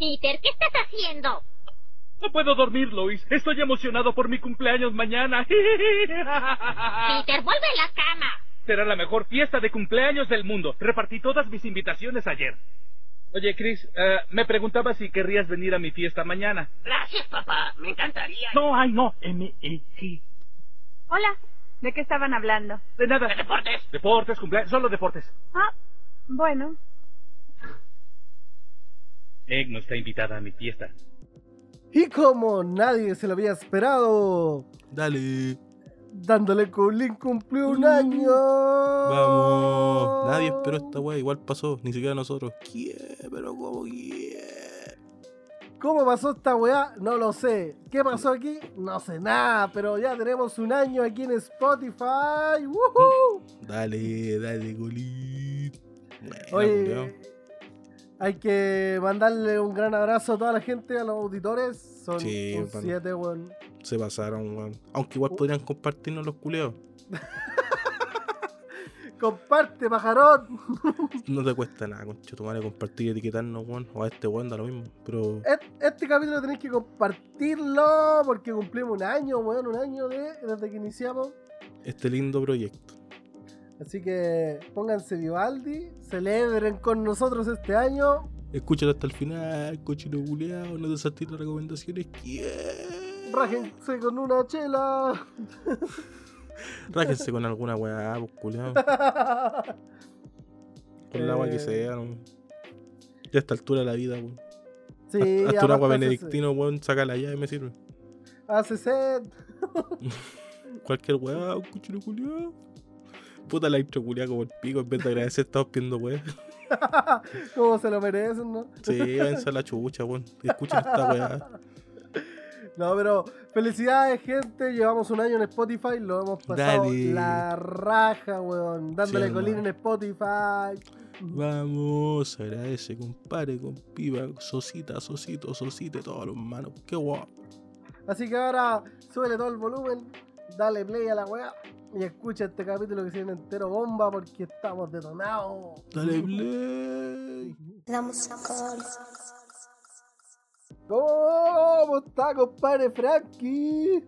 Peter, ¿qué estás haciendo? No puedo dormir, Lois. Estoy emocionado por mi cumpleaños mañana. Peter, vuelve a la cama. Será la mejor fiesta de cumpleaños del mundo. Repartí todas mis invitaciones ayer. Oye, Chris, eh, me preguntaba si querrías venir a mi fiesta mañana. Gracias, papá. Me encantaría. No, ay, no. M-E-G. Hola, ¿de qué estaban hablando? De nada. ¿De deportes? Deportes, cumpleaños, solo deportes. Ah, bueno. Egg no está invitada a mi fiesta. Y como nadie se lo había esperado, Dale. dándole Colín cumplió un año. Vamos. Nadie esperó esta weá. Igual pasó. Ni siquiera nosotros. ¿Quién? Pero ¿cómo quién? ¿Cómo pasó esta weá? No lo sé. ¿Qué pasó aquí? No sé nada, pero ya tenemos un año aquí en Spotify. ¡Woohoo! Dale, dale, Colín. Buena, Oye. Hay que mandarle un gran abrazo a toda la gente, a los auditores. Son Sí, un pan. siete, weón. Se pasaron, weón. Aunque igual podrían compartirnos los culeados. Comparte, pajarón. No te cuesta nada, concha tu madre, compartir y etiquetarnos, weón. O a este weón da lo mismo. Pero Este capítulo tenéis que compartirlo porque cumplimos un año, weón, un año de, desde que iniciamos. este lindo proyecto. Así que pónganse Vivaldi, celebren con nosotros este año. Escúchalo hasta el final, cochino culeado. No te saltes las recomendaciones. ¿Quién? Rájense con una chela. Rájense con alguna weá, pues. Con el agua que Eh. sea, ¿no? Ya a esta altura de la vida, weón. sí, Hasta un agua benedictino, weón, saca la llave, me sirve. Hace sed. Cualquier weá, un cochino culeado. Puta la intro como el pico, en vez de agradecer, estamos pidiendo weá. Como se lo merecen, ¿no? Sí, váyanse a la chucha, weón. Escuchen esta weá. No, pero felicidades, gente. Llevamos un año en Spotify. Lo hemos pasado Dale. la raja, weón. Dándole Sí, colín en. Spotify. Vamos, agradece, compadre, con piba, sosita, sosito, sosite, todos los manos. Qué guapo. Así que ahora súbele todo el volumen. Dale play a la weá. Y escucha este capítulo que se viene entero bomba porque estamos detonados. Dale play. La. ¿Cómo está, compadre Frankie?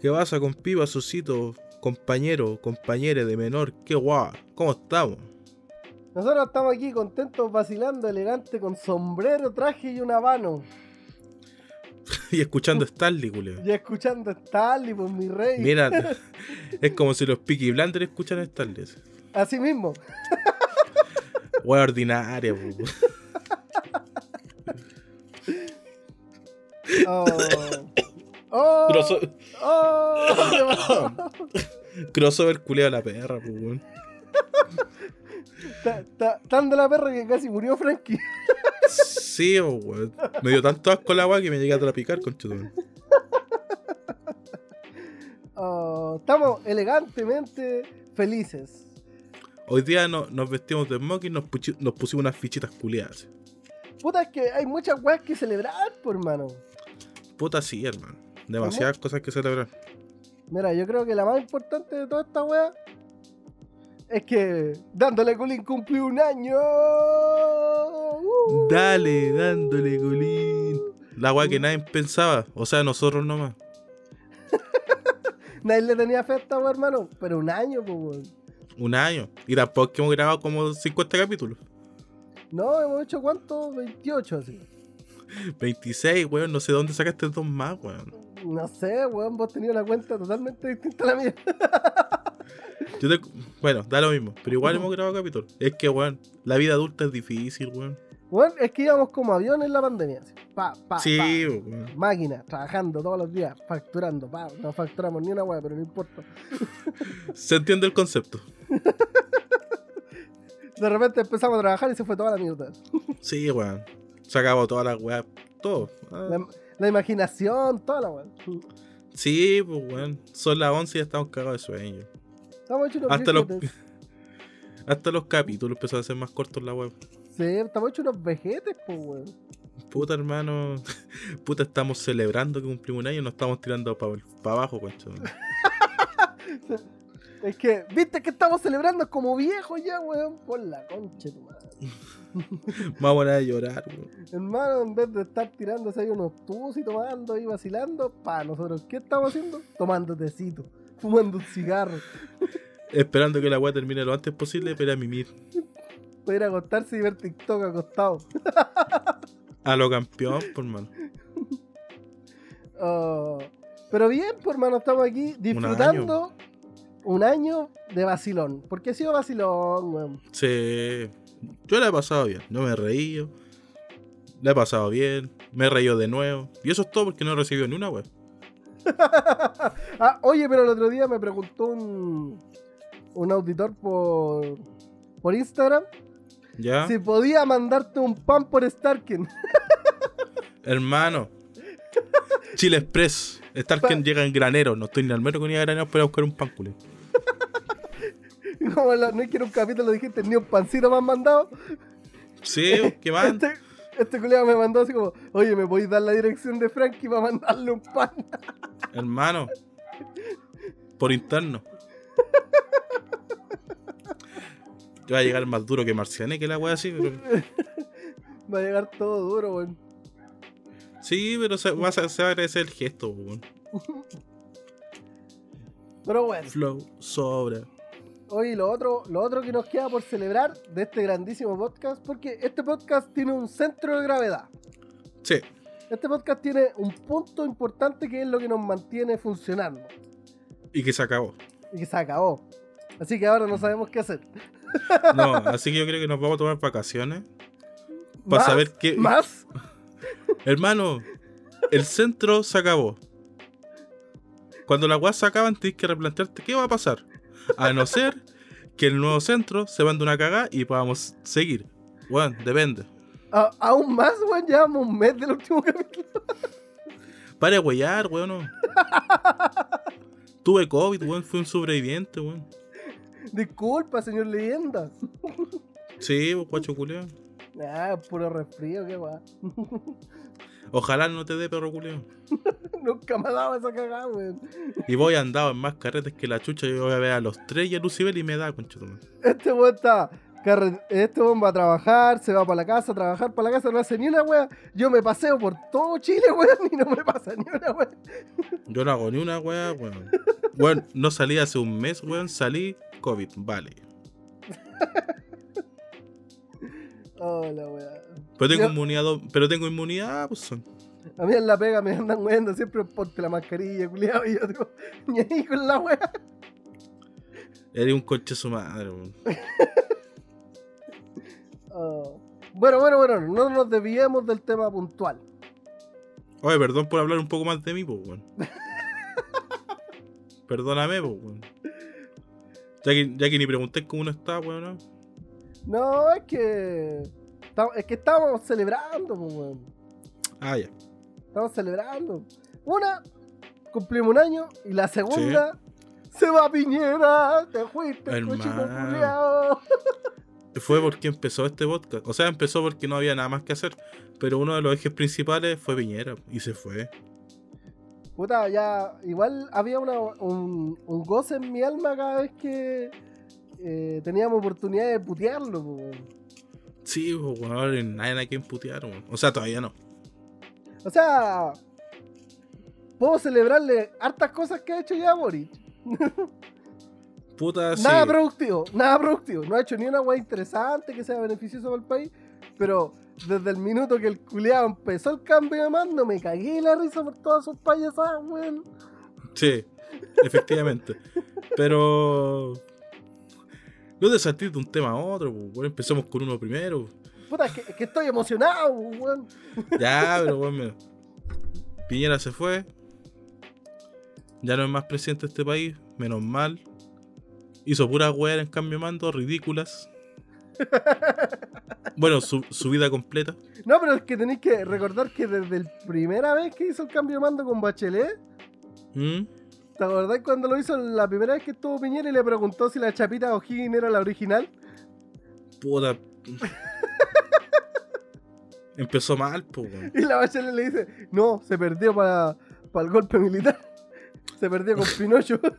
¿Qué pasa con piba, sosito, compañero, compañere de menor? Qué guapo. ¿Cómo estamos? Nosotros estamos aquí contentos, vacilando, elegante, con sombrero, traje y un habano. y escuchando Stanley, culeo. Y escuchando Stanley, pues mi rey. Mira, es como si los Peaky Blinders escuchan Stanley. Así mismo. Wea ordinaria, po. Oh. Oh. Oh. Crossover culeo a la perra, weón. Ta- Tan de la perra que casi murió Frankie. Sí, weón. Me dio tanto asco el agua que me llegué a trapicar, conchetumare. Oh, estamos elegantemente felices. Hoy día no- nos vestimos de smoking y nos, nos pusimos unas fichitas culiadas. Puta, es que hay muchas weas que celebrar, por hermano. Puta sí, hermano. Demasiadas cosas que celebrar. Mira, yo creo que la más importante de toda esta wea es que dándole colín cumplió un año. Uh. Dale, dándole golín. La weá que nadie pensaba. O sea, nosotros nomás. Nadie le tenía fe a esta hermano. Pero un año, pues, weón. Un año. Y tampoco que hemos grabado como 50 capítulos. No, hemos hecho cuánto? 28 así. 26, weón. No sé dónde sacaste dos más, weón. No sé, weón, vos tenías una cuenta totalmente distinta a la mía. Yo te- Bueno, da lo mismo. Pero igual hemos grabado capítulos. Es que, weón, la vida adulta es difícil, weón. Weón, es que íbamos como avión en la pandemia. así. Pa, pa, Sí, pa. weón. Máquina, trabajando todos los días, facturando. Pa. No facturamos ni una weá, pero no importa. Se entiende el concepto. De repente empezamos a trabajar y se fue toda la mierda. Sí, weón. Se acabó todas las weas. Todo. Ah, La, la imaginación, toda la weá. Sí, pues, weón. Son las 11 y ya estamos cagados de sueño. Estamos hechos unos Hasta los, hasta los capítulos empezaron a ser más cortos la web. Sí, estamos hechos unos vejetes, pues, weón. Puta, hermano. Puta, estamos celebrando que cumplimos un año y nos estamos tirando para abajo, concho. Es que, viste que estamos celebrando como viejos ya, weón. Por la concha tu madre. Más buena de llorar. Hermano, en vez de estar tirándose ahí unos tubos y tomando y vacilando, pa, nosotros, ¿qué estamos haciendo? Tomando tecito, fumando un cigarro, Esperando que la weá termine lo antes posible para mimir. para ir a acostarse y ver TikTok acostado. A lo campeón, por mano. Oh, pero bien, pues hermano, estamos aquí disfrutando un año, de vacilón. Porque ha sido vacilón, weón. Sí. Yo la he pasado bien. No me he reído. La he pasado bien. Me he reído de nuevo. Y eso es todo porque no he recibido ni una weá. ah, oye, pero el otro día me preguntó un, un auditor por, por Instagram ¿Ya? si podía mandarte un pan por Starken. Hermano. Chile Express. Starken llega en granero. No estoy ni al metro con ni a granero para buscar un pan culé. Como la- no es que en un capítulo dijiste ni un pancito me han mandado. Sí, ¿qué más? Este, este culiao me mandó así como, oye, ¿me podéis dar la dirección de Frankie para mandarle un pan? Hermano. Por interno. Yo voy a llegar más duro que Marciane, que la wea así, pero. Va a llegar todo duro, weón. Sí, pero se va, a, se va a agradecer el gesto, weón. Pero bueno, Flow, sobra. Hoy lo otro, lo otro que nos queda por celebrar de este grandísimo podcast, porque este podcast tiene un centro de gravedad. Sí, Este podcast tiene un punto importante que es lo que nos mantiene funcionando. y que se acabó. Y que se acabó. Así que ahora no sabemos qué hacer. No, así que yo creo que nos vamos a tomar vacaciones. Para saber qué. ¿Más? Hermano, el centro se acabó. Cuando las weas se acaban, tienes que replantearte qué va a pasar. A no ser que el nuevo centro se mande una cagada y podamos seguir. Bueno, depende. A- aún más, weón, llevamos un mes del último capítulo. Para de huellar, weón. Tuve COVID, weón. Fui un sobreviviente, weón. Disculpa, señor leyenda. Sí, vos, guacho culiao. Ah, puro resfrío, qué va. Ojalá no te dé perro culiao. Nunca me ha dado esa cagada, weón. Y voy andado en más carretes que la chucha. Yo voy a ver a los tres y a Lucibel y me da, conchetumare. Este weón está. carre- Este weón va a trabajar, se va para la casa, a trabajar para la casa, no hace ni una wea. Yo me paseo por todo Chile, weón, y no me pasa ni una wea. Yo no hago ni una weá, weón. Weón, no salí hace un mes, weón. Salí COVID, vale. Oh, la wea. Pero tengo Yo- inmunidad, pero tengo inmunidad, pues son. A mí en la pega me andan weando siempre ponte la mascarilla, culiado, y yo digo, ni ahí con la wea. Eres un coche su madre, weón. Oh. Bueno, bueno, bueno, no nos desviemos del tema puntual. Oye, perdón por hablar un poco más de mí, pues, weón. Perdóname, pues, weón. Ya que, ya que ni pregunté cómo uno está, weón. ¿no? No, es que. Es que estábamos celebrando, pues, weón. Ah, ya. Estamos celebrando. Una, cumplimos un año. Y la segunda, se va Piñera. Te fuiste, culiao. Fue porque empezó este podcast. O sea, empezó porque no había nada más que hacer. Pero uno de los ejes principales fue Piñera. Y se fue. Puta, ya. Igual había una, un, un goce en mi alma cada vez que eh, teníamos oportunidad de putearlo, weón. Sí, pues. Ahora nadie a quien putear. O sea, todavía no. O sea, puedo celebrarle hartas cosas que ha hecho ya Boric. Puta, sí. Nada productivo, nada productivo. No ha hecho ni una weá interesante que sea beneficioso para el país. Pero desde el minuto que el culiado empezó el cambio de mando, me cagué la risa por todas sus payasadas, weón. Sí, efectivamente. Pero. No de saltir de un tema a otro, pues, bueno, empecemos con uno primero. Puta, es que, es que estoy emocionado, weón. Ya, pero bueno, mira. Piñera se fue. Ya no es más presidente de este país, menos mal. Hizo puras weas en cambio de mando, ridículas. Bueno, su, su vida completa. No, pero es que tenéis que recordar que desde la primera vez que hizo el cambio de mando con Bachelet, ¿Mm? ¿te acordás cuando lo hizo la primera vez que estuvo Piñera y le preguntó si la chapita O'Higgins era la original? Puta. Empezó mal, pues, weón. Y la Bachelet le dice, no, se perdió para, para el golpe militar. Se perdió con Pinocho.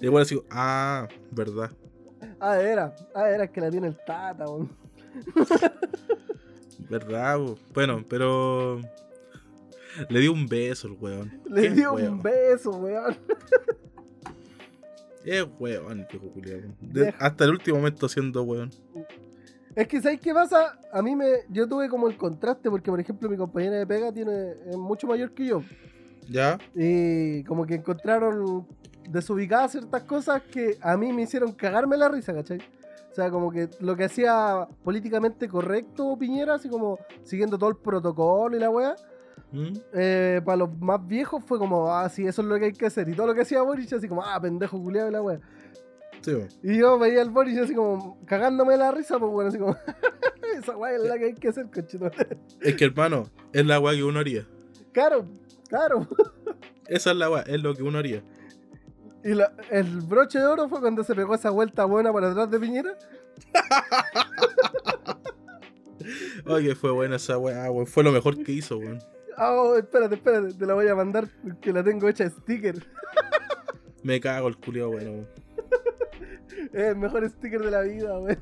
Y bueno, así, ah, verdad. ah, era, ah, era que la tiene el tata, weón. ¿Verdad? Bueno, pero. Le dio un beso el weón. Le dio weón. un beso, weón. Es weón. De- Deja. hasta el último momento siendo weón. Es que, ¿sabes qué pasa? A mí me. Yo tuve como el contraste, porque, por ejemplo, mi compañera de pega tiene, es mucho mayor que yo. ¿Ya? Y como que encontraron desubicadas ciertas cosas que a mí me hicieron cagarme la risa, ¿cachai? O sea, como que lo que hacía políticamente correcto Piñera, así como siguiendo todo el protocolo y la weá, ¿Mm? eh, para los más viejos fue como, ah, sí, eso es lo que hay que hacer. Y todo lo que hacía Boris, así como, ah, pendejo culiado y la weá. Sí. Y yo veía al Boris así como cagándome la risa, pues bueno, así como, esa weá es la que hay que hacer, cochito. Es que hermano, es la weá que uno haría. claro, claro. Esa es la weá, es lo que uno haría. Y la- el broche de oro fue cuando se pegó esa vuelta buena para atrás de Piñera. Oye, fue buena esa weá, weón. Fue lo mejor que hizo, weón. Ah, oh, espérate, espérate, te la voy a mandar que la tengo hecha sticker. Me cago el culiao, bueno, weón. Es el mejor sticker de la vida, weón.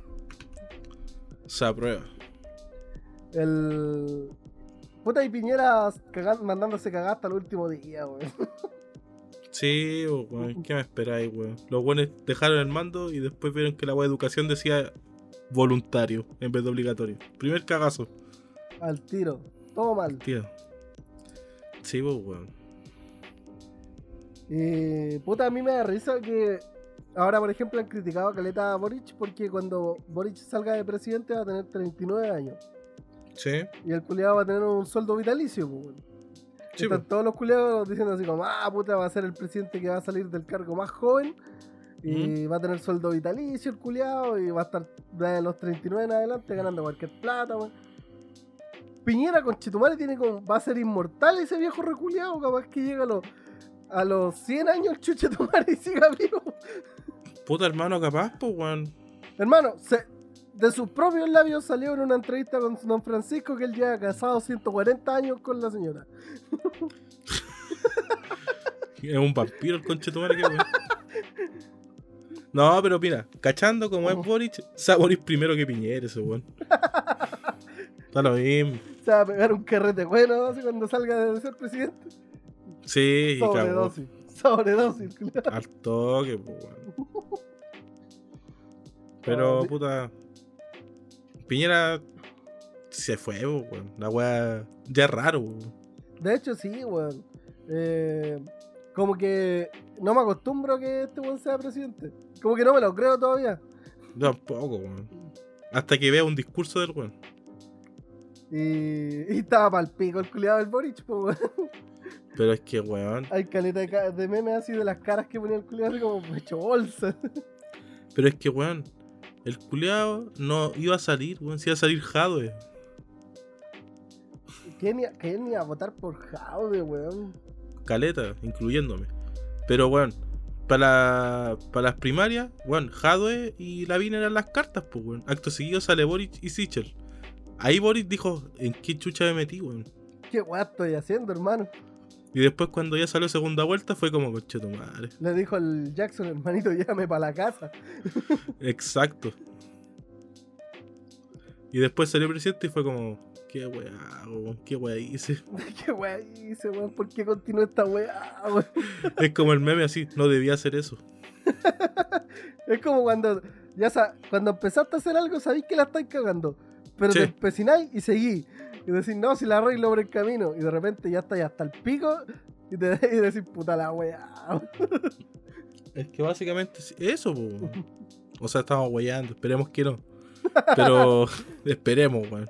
Se aprueba. El. Puta y Piñera mandándose cagar hasta el último día, weón. Sí, weón. ¿Qué me esperáis, weón? Los buenos dejaron el mando y después vieron que la weá de educación decía voluntario en vez de obligatorio. Primer cagazo, Al tiro. Todo mal. tío. Sí, pues, weón. Y. Puta, a mí me da risa que. Ahora, por ejemplo, han criticado a Caleta a Boric porque cuando Boric salga de presidente va a tener 39 años. Sí, Y el culiado va a tener un sueldo vitalicio, pues, sí, Están pues. todos los culiados diciendo así como, ah, puta, va a ser el presidente que va a salir del cargo más joven. Y va a tener sueldo vitalicio el culiado y va a estar de los 39 en adelante ganando cualquier plata, weón. Piñera con Chitumare tiene como, va a ser inmortal ese viejo reculeado, capaz que llega a los, a los 100 años el Chuchetumare y siga vivo. Puta hermano, capaz, pues, weón. Hermano, se- de sus propios labios salió en una entrevista con don Francisco que él lleva casado 140 años con la señora. Es un vampiro el conchetumare que weón. No, pero mira, cachando como es Boric, se va a morir primero que Piñera ese weón. Está lo mismo. Se va a pegar un carrete bueno así cuando salga de ser presidente. Sí. Sobredosis. Sobredosis. Al toque, pues, weón. Pero, puta. Piñera se fue, weón. La weá ya es raro, weón. De hecho, sí, weón. Eh, como que no me acostumbro a que este weón sea presidente. Como que no me lo creo todavía. Yo tampoco, weón. Hasta que vea un discurso del weón. Y, y estaba pa'l pico el culiado del Boric, weón. Pero es que, weón. Hay caleta de, de memes así de las caras que ponía el culiado así como hecho bolsa. Pero es que, weón. El culiao no iba a salir, weón. Si iba a salir Jadwe. ¿Quién iba, quién iba a votar por Jaude, weón? Caleta, incluyéndome. Pero, weón. Para, para las primarias, weón, Jadwe y Lavín eran las cartas, pues, weón. Acto seguido sale Boric y Sichel. Ahí Boric dijo, ¿en qué chucha me metí, weón? ¿Qué weá estoy haciendo, hermano? Y después cuando ya salió segunda vuelta fue como, coche tu madre. Le dijo al Jackson, hermanito, llévame para la casa. Exacto. Y después salió presidente y fue como, qué weá, weón, qué weá hice. ¿Qué weá hice, weón? ¿Por qué continúa esta weá, weón? es como el meme así, no debía hacer eso. Es como cuando ya cuando empezaste a hacer algo, sabéis que la estáis cagando. Pero Sí. te empecináis y seguís. Y decís, no, si la arreglo por el camino. Y de repente ya estáis hasta el pico. Y te y decís, puta la weá. Es que básicamente es eso, po, weón. O sea, estamos weyando, esperemos que no. Pero esperemos, weón.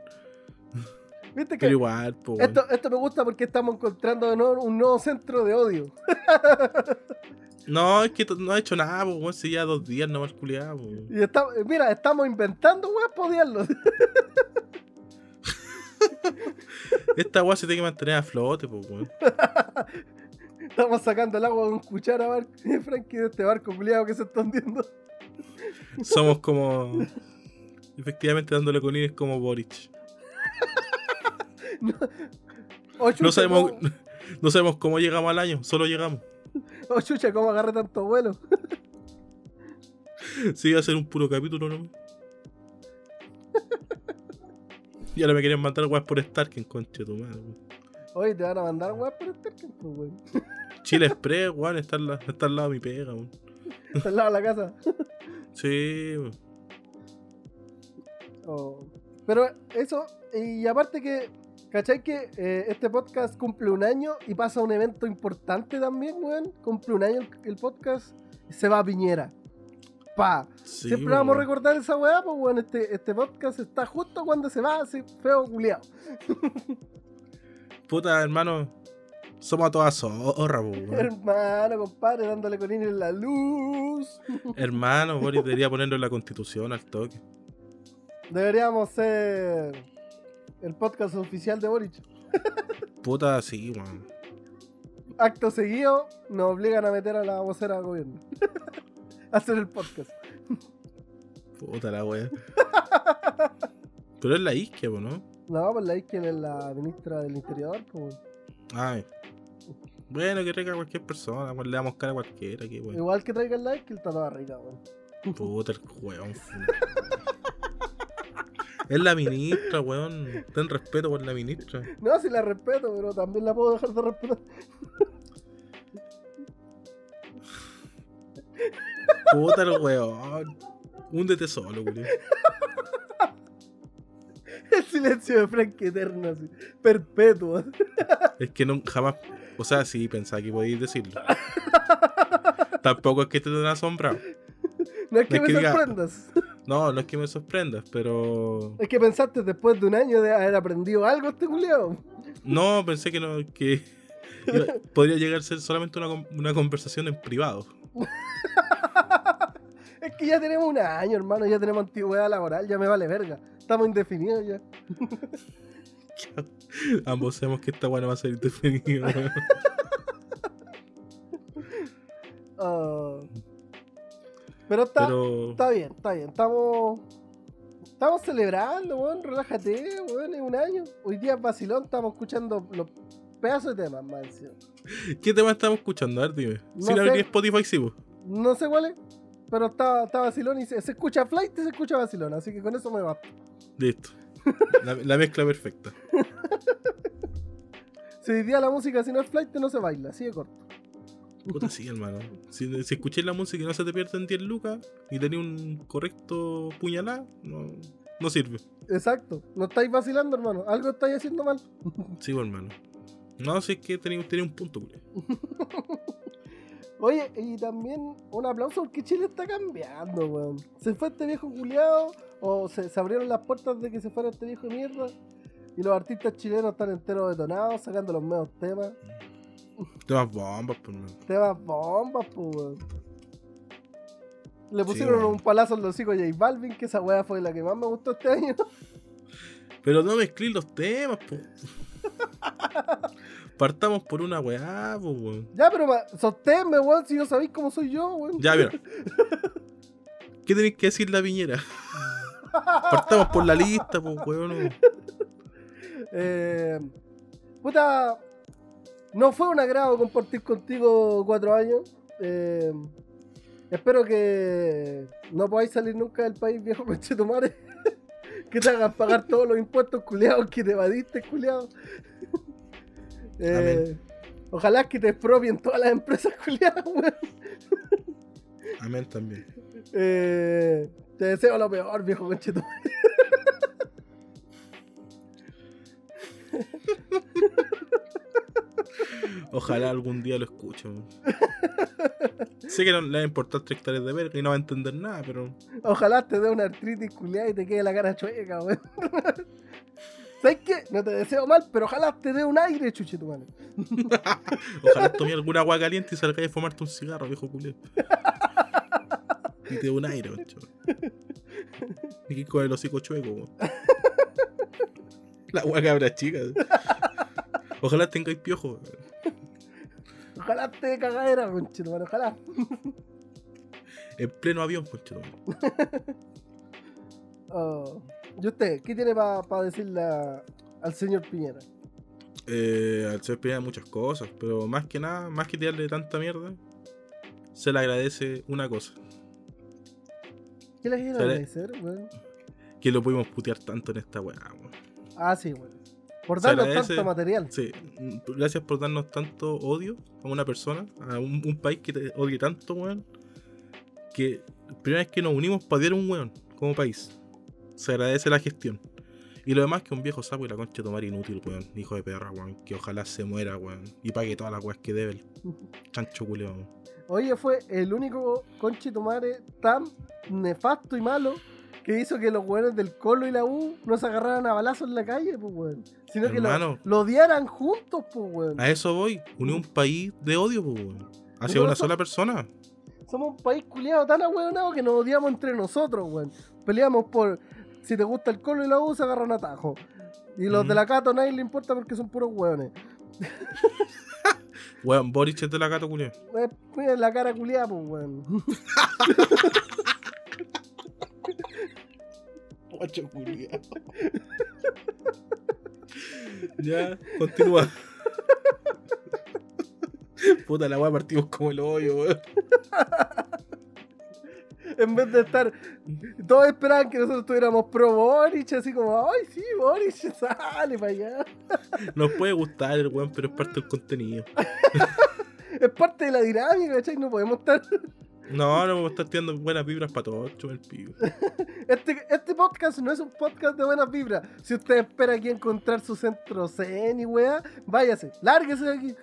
¿Viste que Pero igual, po, weón. esto, esto me gusta porque estamos encontrando de nuevo un nuevo centro de odio. No, es que no ha hecho nada, weón. Si ya dos días nomás culiado, weón. Y está- mira, estamos inventando weá para. Esta weá se tiene que mantener a flote, weón. Estamos sacando el agua con cuchara, Bar- Frankie, de este barco culiado que se está hundiendo. Somos como. Efectivamente, dándole con es como Boric. Oh, chucha, No sabemos, ¿cómo- no sabemos cómo llegamos al año, solo llegamos. oh, chucha, ¿cómo agarré tanto vuelo? Sí, va a ser un puro capítulo nomás. Y ahora me querían mandar weas por Starken, conche tu madre. Oye, te van a mandar weón por este tiempo, weón. Chile Express, weón, está, al la- está al lado de mi pega, weón. Está al lado de la casa. Sí, weón. Oh. Pero eso, y aparte que, ¿cachai que eh, este podcast cumple un año y pasa un evento importante también, weón? Cumple un año el, el podcast, se va a Piñera. Pa. Sí, Siempre vamos a recordar esa weá, pues weón, este, este podcast está justo cuando se va ese feo culiao. Puta, hermano. Somos a todas weón. Hermano, compadre, dándole con en la luz. Hermano, Boris debería ponerlo en la constitución al toque. Deberíamos ser el podcast oficial de Boric. Puta, sí, weón. Acto seguido, nos obligan a meter a la vocera del gobierno. Hacer el podcast. Puta la wea. Pero es la isquia, ¿no? No, pues la Isquia es la ministra del Interior, pues. Ay. Bueno, que traiga cualquier persona, weón, le damos cara a cualquiera, que. Igual que traiga like, que está toda rica, weón. Puta el weón. Es la ministra, weón. Ten respeto por la ministra. No, si la respeto, pero también la puedo dejar de respetar. Puta el weón. Húndete solo, weón. El silencio de Frank eterno, así. Perpetuo. Es que no, jamás. O sea, sí, pensaba que podíais decirlo. Tampoco es que te den asombrado. No es que No es me que diga- sorprendas. No, no es que me sorprendas, pero. Es que pensaste después de un año de haber aprendido algo este culiao. No, pensé que no. que podría llegar a ser solamente una, una conversación en privado. Es que ya tenemos un año, hermano, ya tenemos antigüedad laboral, ya me vale verga. Estamos indefinidos ya. Ambos sabemos que esta weá no va a ser weón. Ah. Pero está, Pero. está bien, está bien. Estamos. Estamos celebrando, weón. Relájate, weón. Es un año. Hoy día es vacilón, estamos escuchando los pedazos de temas, encima. ¿Qué tema estamos escuchando? A ver, dime. No Sin sé. abrir Spotify, sí. No sé cuál es, pero está, está vacilón y se, se escucha flight y se escucha vacilón. Así que con eso me basta. Listo. La, la mezcla perfecta. Si hoy día la música si no es flight no se baila, así de corto. Puta, sí, hermano. Si, si escucháis la música y no se te pierden 10 lucas y tenéis un correcto puñalá, no, no sirve. Exacto. No estáis vacilando, hermano. Algo estáis haciendo mal. Sí, pues, hermano. No, si es que tenéis un punto, culiao. Oye, y también un aplauso porque Chile está cambiando, weón. Se fue este viejo culiado, o se, se abrieron las puertas de que se fuera este viejo de mierda. Y los artistas chilenos están enteros detonados, sacando los medios temas. Temas bombas, pues, hermano. Temas bombas, pues, weón. Le pusieron weón. un palazo los hocico a J Balvin, que esa weá fue la que más me gustó este año. Pero no mezcléis los temas, pues. Partamos por una weá, pues, weón. ya, pero sosténme, weón, si no sabéis cómo soy yo, weón. Ya, mira. ¿Qué tenéis que decir la viñera? Partamos por la lista, pues, weón. Eh, puta, no fue un agrado compartir contigo cuatro años. Eh, espero que no podáis salir nunca del país, viejo conchetumare. que te hagan pagar todos los impuestos culiados que te evadiste, culiado. Eh, ojalá que te expropien todas las empresas culiadas, weón. Amén también. Eh, te deseo lo peor, viejo conchetumare. Ojalá algún día lo escuche. weón. sé que no le va a importar tres hectáreas de verga y no va a entender nada, pero Ojalá te dé una artritis culiada y te quede la cara chueca, weón. ¿Sabes qué? No te deseo mal, pero ojalá te dé un aire, chuche tu mano. ojalá tome alguna agua caliente y salga a fumarte un cigarro, viejo culé. Y te dé un aire, macho. Y con el hocico chueco. La agua cabra chica. Ojalá tengáis piojo. weón. Ojalá te dé cagadera, conche tu mano, ojalá. En pleno avión, concha. Oh. ¿Y usted, qué tiene para decirle a- al señor Piñera? Eh, al ser Piñera muchas cosas, pero más que nada, más que tirarle tanta mierda, se le agradece una cosa. ¿Qué le quiero agradecer, weón? Que lo pudimos putear tanto en esta weá, weón. Ah, sí, weón. Por darnos agradece. tanto material. Sí, gracias por darnos tanto odio a una persona, a un, un país que te odie tanto, weón. Que primera vez que nos unimos para odiar a un weón como país. Se agradece la gestión. Y lo demás que un viejo sapo y la concha de tomar inútil, weón. Hijo de perra, weón. Que ojalá se muera, weón. Y pague todas las weas que debe el chancho culeo, weón. Oye, fue el único conchetumare tan nefasto y malo que hizo que los weones del Colo y la U no se agarraran a balazos en la calle, pues weón. Sino que lo, odiaran juntos, pues weón. A eso voy. Unir un país de odio, pues, weón. Hacia una sola persona. Somos un país culiado tan ahueonado que nos odiamos entre nosotros, weón. Peleamos por si te gusta el Colo y la U, se agarran a tajo. Y los Mm. de la Cato a nadie le importa porque son puros weones. Weón, Boric es de la gato culeo. Eh, Miren la cara culiada, pues weón. Guacho culiao. ya, continúa. Puta la weá, partimos como el hoyo, weón. en vez de estar. Todos esperaban que nosotros estuviéramos pro Boric, así como, ay, sí, Boric, sale para allá. Nos puede gustar el weón, pero es parte del contenido. Es parte de la dinámica, ¿cachai? No podemos estar. No, no a estar tirando buenas vibras para todos, el pico. Este, este podcast no es un podcast de buenas vibras. Si usted espera aquí encontrar su centro zen y weá, váyase, lárguese de aquí.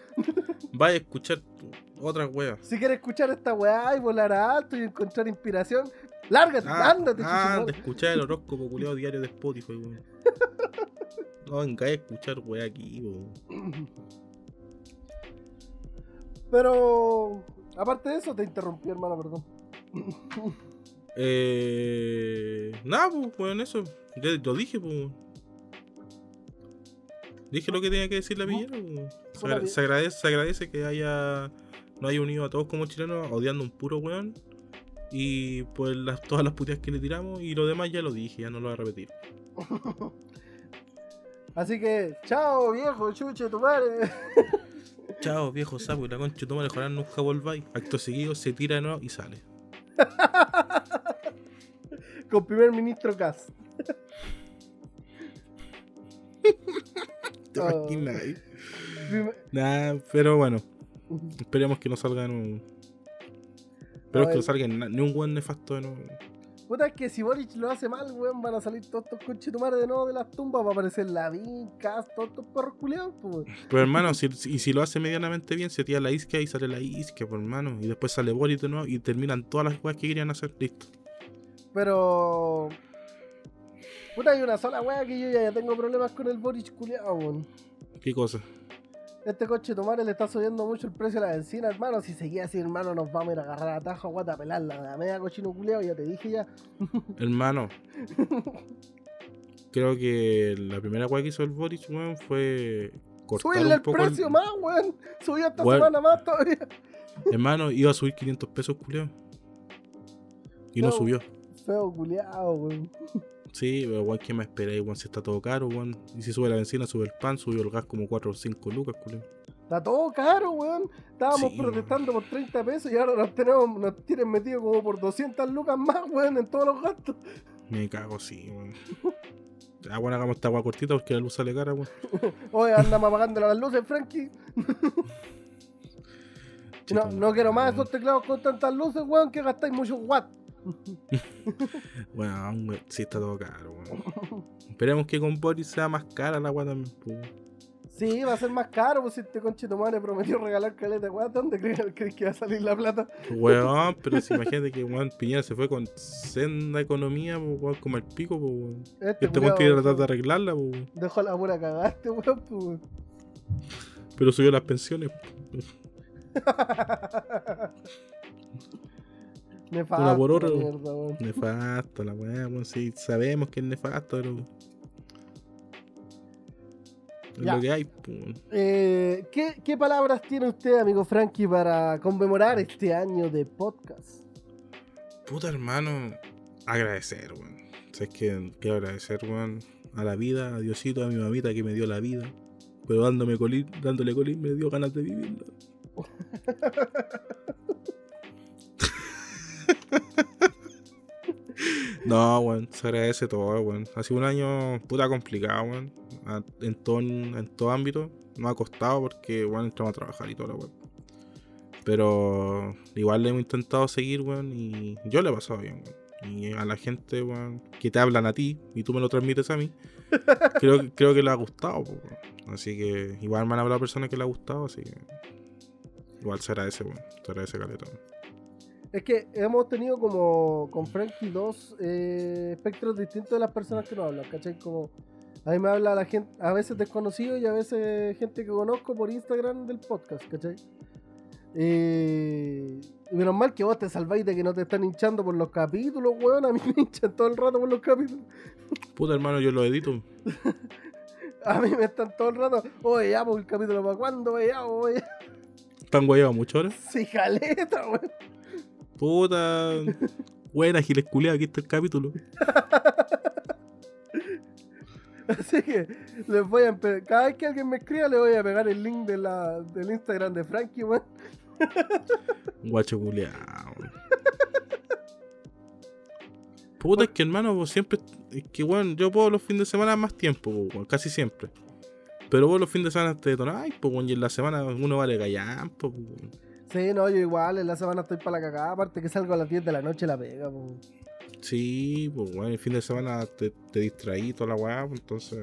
Vaya a escuchar tu- otras weas. Si quiere escuchar esta weá y volar alto y encontrar inspiración, lárgate, ándate, ah, chuchu, de escuchar el horóscopo culiado diario de Spotify, weón. No venga a escuchar wea aquí, weón. Pero, aparte de eso, te interrumpí, hermano, perdón. Eh. Nada, pues, weón, eso. Ya lo dije, pues. Dije lo que tenía que decir la pillera, pues. Se, se agradece, se agradece que haya. No haya unido a todos como chilenos odiando un puro weón. Y pues las, todas las puteas que le tiramos. Y lo demás ya lo dije, ya no lo voy a repetir. Así que, chao, viejo, chuche, tu madre. Chao, viejo sapo, y la concha toma ojalá nunca volváis. Acto seguido se tira de nuevo y sale. Con primer ministro Cas. Te Oh. imaginas ahí. Nah, pero bueno. Esperemos que no salga nuevo. Esperemos que no salga ni un buen nefasto de nuevo. Puta, es que si Boric lo hace mal, weón, van a salir todos estos conchetumares de nuevo de las tumbas. Va a aparecer Lavín, Cas, todos estos perros culiados, pues. weón. Pero hermano, si, y si lo hace medianamente bien, se tira la isquia y sale la isquia, pues hermano. Y después sale Boris de nuevo y terminan todas las weas que querían hacer. Listo. Pero. Puta, hay una sola weá que yo ya tengo problemas con el Boric culiado, weón. ¿Qué cosa? Este coche tomare le está subiendo mucho el precio a la benzina, hermano. Si seguía así, hermano, nos vamos a ir a agarrar a tajo, guata, a pelarla. La media cochino culiado, ya te dije ya. Hermano. Creo que la primera wea que hizo el Boris, weón, fue cortar Subirle un el poco precio el- más, weón. Subió esta Weón. semana más todavía. Hermano, iba a subir 500 pesos, culiao. Y no No. subió. Feo culiado, weón. Sí, pero igual que me esperé, weón, si está todo caro, weón. Y si sube la benzina, sube el pan, subió el gas como 4 o 5 lucas, culiao. Está todo caro, weón. Estábamos Sí, protestando por 30 pesos y ahora nos tenemos, nos tienen metido como por 200 lucas más, weón, en todos los gastos. Me cago, sí, weón. Ah, bueno, hagamos esta agua cortita porque la luz sale cara, weón. Oye, andamos apagando las luces, Frankie. No, no quiero más esos teclados con tantas luces, weón, que gastáis muchos watts. Bueno, sí está todo caro. Esperemos que con Boris sea más cara la agua también. Sí, va a ser más caro, pues si este conche tu madre prometió regalar caleta, weón. ¿De dónde crees, que va a salir la plata? Weón, pero si imagínate que weón Piñera se fue con senda economía, pues, weón, como el pico, pues, weón. Este, Este weón quiere tratar de arreglarla, pues, weón. Dejó la pura cagada este weón, pues. weón. Pero subió las pensiones. Nefasto, la mierda, weón. Nefasto la weá, weón. Sí, sabemos que es nefasto, pero. Es Ya. lo que hay, pues. weón. Eh, ¿qué, ¿Qué palabras tiene usted, amigo Frankie, para conmemorar este año de podcast? Puta hermano, agradecer, weón. Sabes que quiero agradecer, weón, a la vida, a Diosito, a mi mamita que me dio la vida. Pero dándome colín, dándole colín me dio ganas de vivirla. no, weón, se agradece todo, weón. Ha sido un año puta complicado, weón. a- en, todo, en todo ámbito. Nos ha costado porque, bueno, entramos a trabajar y todo weón. Pero igual le hemos intentado seguir, weón, y yo le he pasado bien, weón. Y a la gente, weón, que te hablan a ti y tú me lo transmites a mí, creo, que- creo que le ha gustado, weón. Así que igual me han hablado personas que le ha gustado, así que igual se agradece, weón. Se agradece caleta, weón. Es que hemos tenido como con Frankie dos eh, espectros distintos de las personas que nos hablan, ¿cachai? Como a mí me habla la gente, a veces desconocido y a veces gente que conozco por Instagram del podcast, ¿cachai? Eh, y menos mal que vos te salváis de que no te están hinchando por los capítulos, weón. A mí me hinchan todo el rato por los capítulos. Puta hermano, yo lo edito. A mí me están todo el rato, oye, ya, pues el capítulo para cuándo, oye, ya, oye. ¿Están guayados mucho ahora? Sí, jaleta, weón. Puta. Buena, Giles Culeado, aquí está el capítulo. Así que les voy a cada vez que alguien me escriba le voy a pegar el link de la, del Instagram de Frankie, weón. Guacho culeado. Puta, es que hermano, vos siempre. Es que, weón, yo puedo los fines de semana más tiempo, weón, casi siempre. Pero vos los fines de semana te detonáis, pues, weón, y en la semana uno vale gallampo, po, weón. Sí, no, yo igual, en la semana estoy para la cagada, aparte que salgo a las 10 de la noche la pega, po. Sí, pues, weón, el fin de semana te, te distraí toda la weá, pues, entonces.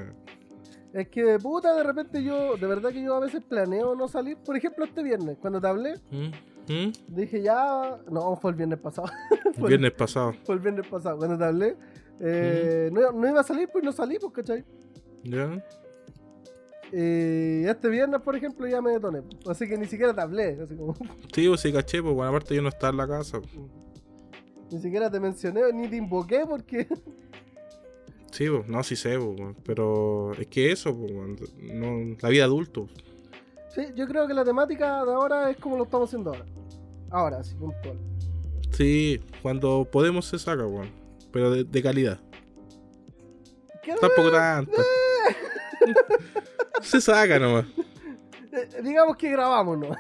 Es que de puta, de repente yo, de verdad que yo a veces planeo no salir. Por ejemplo, este viernes, cuando te hablé, ¿Mm? ¿Mm? dije ya. No, fue el viernes pasado. El viernes pasado, fue el viernes pasado, cuando te hablé. eh, no, no iba a salir, pues no salí, pues, ¿cachai? ¿ya? Y este viernes, por ejemplo, ya me detoné. Así que ni siquiera te hablé. Así como, Sí, pues sí, caché, pues, bueno, aparte yo no estaba en la casa. pues. ni siquiera te mencioné, ni te invoqué porque. Sí, pues, no, sí sé, pues, pero es que eso, pues, no, la vida adulto. Sí, yo creo que la temática de ahora es como lo estamos haciendo ahora. Ahora, sí, puntual. Sí, cuando podemos se saca, weón, pero de, de calidad. ¿Qué? Tampoco tanto. se saca nomás. Eh, digamos que grabamos, ¿no?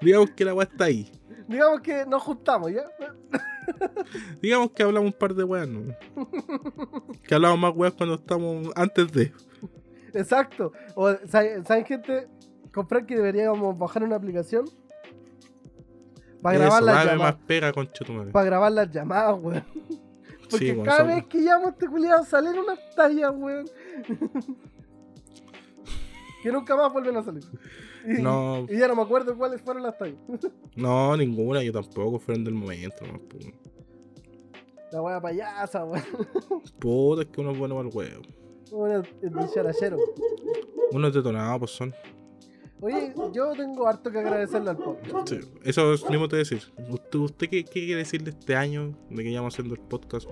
Digamos que la weá está ahí. digamos que nos juntamos, ¿ya? Digamos que hablamos un par de weas, ¿no? Que hablamos más weas cuando estamos antes de. Exacto. O, ¿saben, saben, gente? Con Frankie deberíamos bajar una aplicación para grabar Eso, las llamadas. más pega, concha tu madre. Para grabar las llamadas, weón. Porque Sí, cada son- vez que llamo a este culiado salen unas tallas, weón. que nunca más vuelven a salir. Y, No. y ya no me acuerdo cuáles fueron las tallas. No, ninguna, yo tampoco, fueron del momento, pues. La wea payasa, weón. Puta, es que uno es bueno para el huevo. Una de charachero. Uno es detonado, pues son. Oye, yo tengo harto que agradecerle al podcast. Sí, eso es mismo te decir. ¿Usted, usted qué, qué quiere decirle este año de que llevamos haciendo el podcast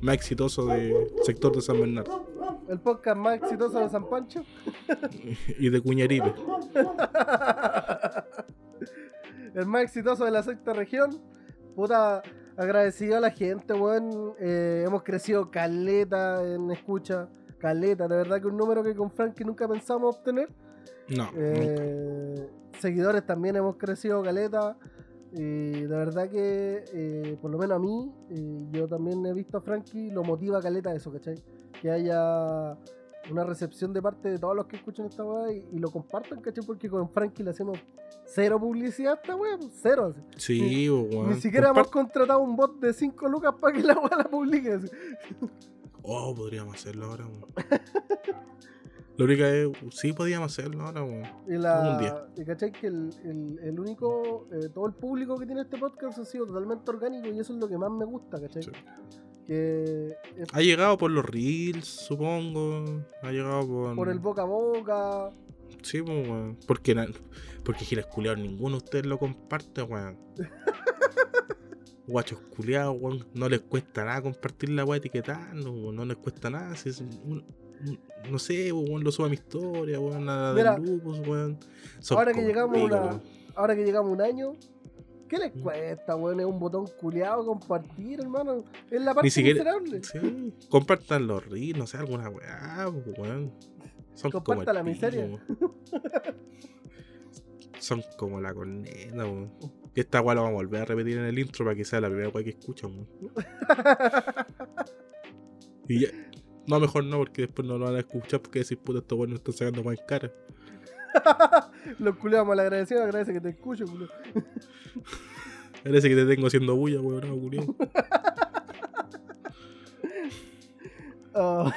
más exitoso del sector de San Bernardo El podcast más exitoso de San Pancho. y de Cuñaripe? el más exitoso de la sexta región. Puta, agradecido a la gente, weón. Eh, hemos crecido caleta en escucha. Caleta, de verdad que un número que con Frankie nunca pensamos obtener. No. Eh, seguidores también hemos crecido caleta. Y de verdad que, eh, por lo menos a mí, eh, yo también he visto a Frankie, lo motiva caleta eso, ¿cachai? Que haya una recepción de parte de todos los que escuchan esta weá y, y lo compartan, ¿cachai? Porque con Frankie le hacemos cero publicidad a esta weá, pues, cero. así. Sí, pues, weón. Ni siquiera hemos contratado un bot de 5 lucas para que la weá la publique. así. Oh, podríamos hacerlo ahora, weón. Lo único es, sí, podríamos hacerlo ahora, weón. La, Un día. y cachai que el, el- el único, eh, todo el público que tiene este podcast ha sido totalmente orgánico y eso es lo que más me gusta, ¿cachai? Sí. Que es Ha llegado por los reels, supongo. Ha llegado por. por el boca a boca. Sí, pues, weón. Porque, porque giles culiados, ninguno de ustedes lo comparte, weón. Guachos culiados, weón. No les cuesta nada compartir la weá etiquetando, weón. No les cuesta nada. Si es un- no sé, weón, lo subo a mi historia, weón. Nada de lupus, weón. Ahora que llegamos pico, una- weón. Ahora que llegamos un año, ¿qué les Mm. cuesta, weón? Es un botón culeado compartir, hermano. Es la parte Ni siquiera. miserable. Sí, compartan los reels, no sé, alguna weá, pues, weón. Son como Comparta la pico, miseria. weón. Son como la corneta, weón. Y esta weá la vamos a volver a repetir en el intro para que sea la primera weá que escuchan, weón. Y ya, No, mejor no, porque después no lo van a escuchar porque decir, puta, estos buenos están sacando más en cara. Los culiados mal agradecidos, agradece que te escucho, culiao. Parece que te tengo haciendo bulla, weón, no, culiao. Oh.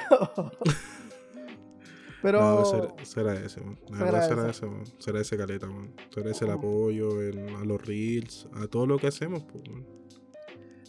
Pero. No, se, agradece, man. La verdad se agradece. agradece, man. Se agradece caleta, man. Se agradece el apoyo en- a los reels, a todo lo que hacemos, pues, man.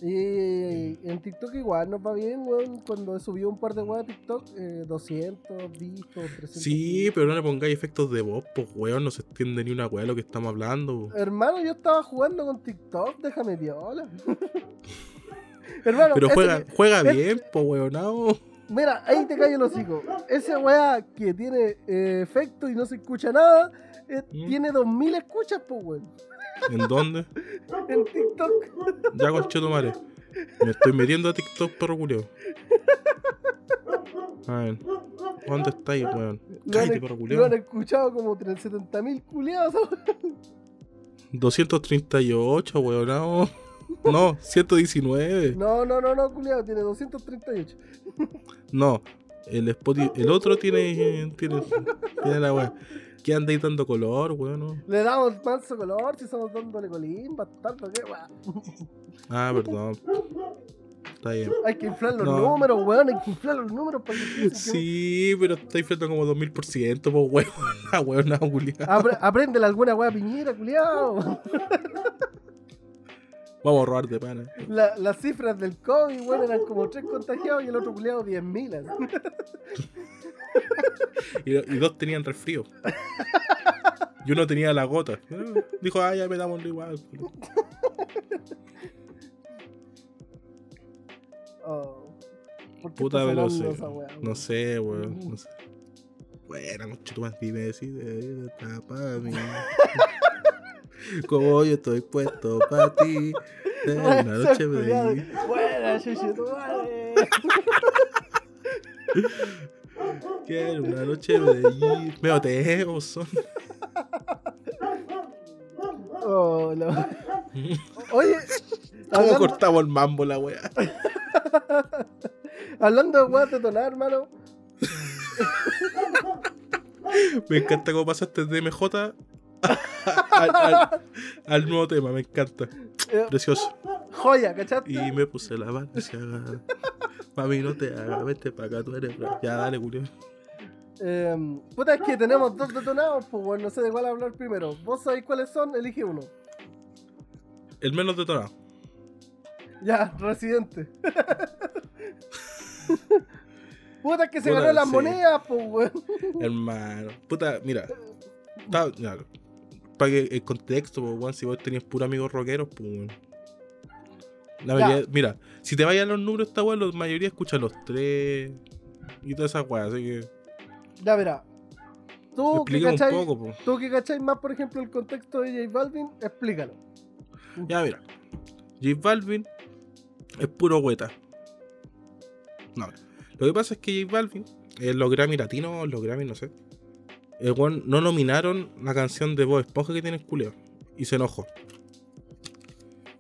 Y en TikTok igual nos va bien, weón. Cuando subió un par de weas a TikTok, eh, 200 vistos, 300. Sí, pero no le pongáis efectos de voz, pues, weón, no se entiende ni una de lo que estamos hablando. Hermano, yo estaba jugando con TikTok, déjame viola. Hermano, Pero ese juega, juega ese- bien, pues, weón, no. Mira, ahí te callo el hocico. Esa weá que tiene eh, efecto y no se escucha nada, eh, ¿Mm? tiene 2000 escuchas, pues, weón. ¿En dónde? En TikTok. Ya, concheto madre. Me estoy metiendo a TikTok, perro culeo. A ver. ¿Dónde estáis, weón? Cállate, perro lo han culeo. escuchado como 70.000 culiados. 238, weón, no. No, 119. No, no, no, no, culiado, tiene 238. No, el Spotify, el otro tiene, tiene, tiene la weá. ¿Qué andáis dando color, weón? Le damos manso color si estamos dándole colín, bastardo, qué weá. Ah, perdón. Está bien. Hay que inflar los No. números, weón, hay que inflar los números para que Sí, pero estáis frente como 2000%, pues, weón. Ah, weón, culiao. Apre- Apréndele alguna weá piñera, culiado. Vamos a robar de pana. La- las cifras del COVID, weón, eran como 3 contagiados y el otro culiado 10.000. así. Y, y dos tenían resfrío. Y uno tenía la gota. Eh, Dijo, ah, ya me damos igual. Oh. ¿Por qué Puta velocidad. No sé, weón. No sé. Buena, mucho más dime decir de para mí. Como yo estoy puesto para ti. De noche me Buena, chuchu, tu madre. Quiero una noche de Me oteo, son. Oh, no. Oye, ¿Cómo hablando, cortamos el mambo la weá? hablando de weas detonar, hermano. Me encanta cómo pasaste de MJ al, al- al nuevo tema, me encanta. eh, Precioso. joya, ¿cachaste? Y me puse la haga. Mami, no te hagas, vete para acá, tú eres. bra- Ya, dale, Julio. Eh, puta, es que tenemos dos detonados, pues bueno, no sé de cuál hablar primero. Vos sabéis cuáles son, elige uno. El menos detonado. Ya, residente. puta, es que se Puta, ganó las sí. monedas, pues weón. Hermano. Puta, mira. Está. Para que el contexto, pues, si vos tenías puros amigos rockeros, pues. La mayoría, mira, si te vayan los números, esta weón, la mayoría escucha los tres y todas esas weas, así que Ya, verá. Tú que, un cachai, poco, tú que cachai más, por ejemplo, el contexto de J Balvin, explícalo. Ya, mira. J Balvin es puro hueta. No. Lo que pasa es que J Balvin, en los Grammy latinos, los Grammy, no sé. El weón no nominaron la canción de Bob Esponja que tiene el culeo. Y se enojó.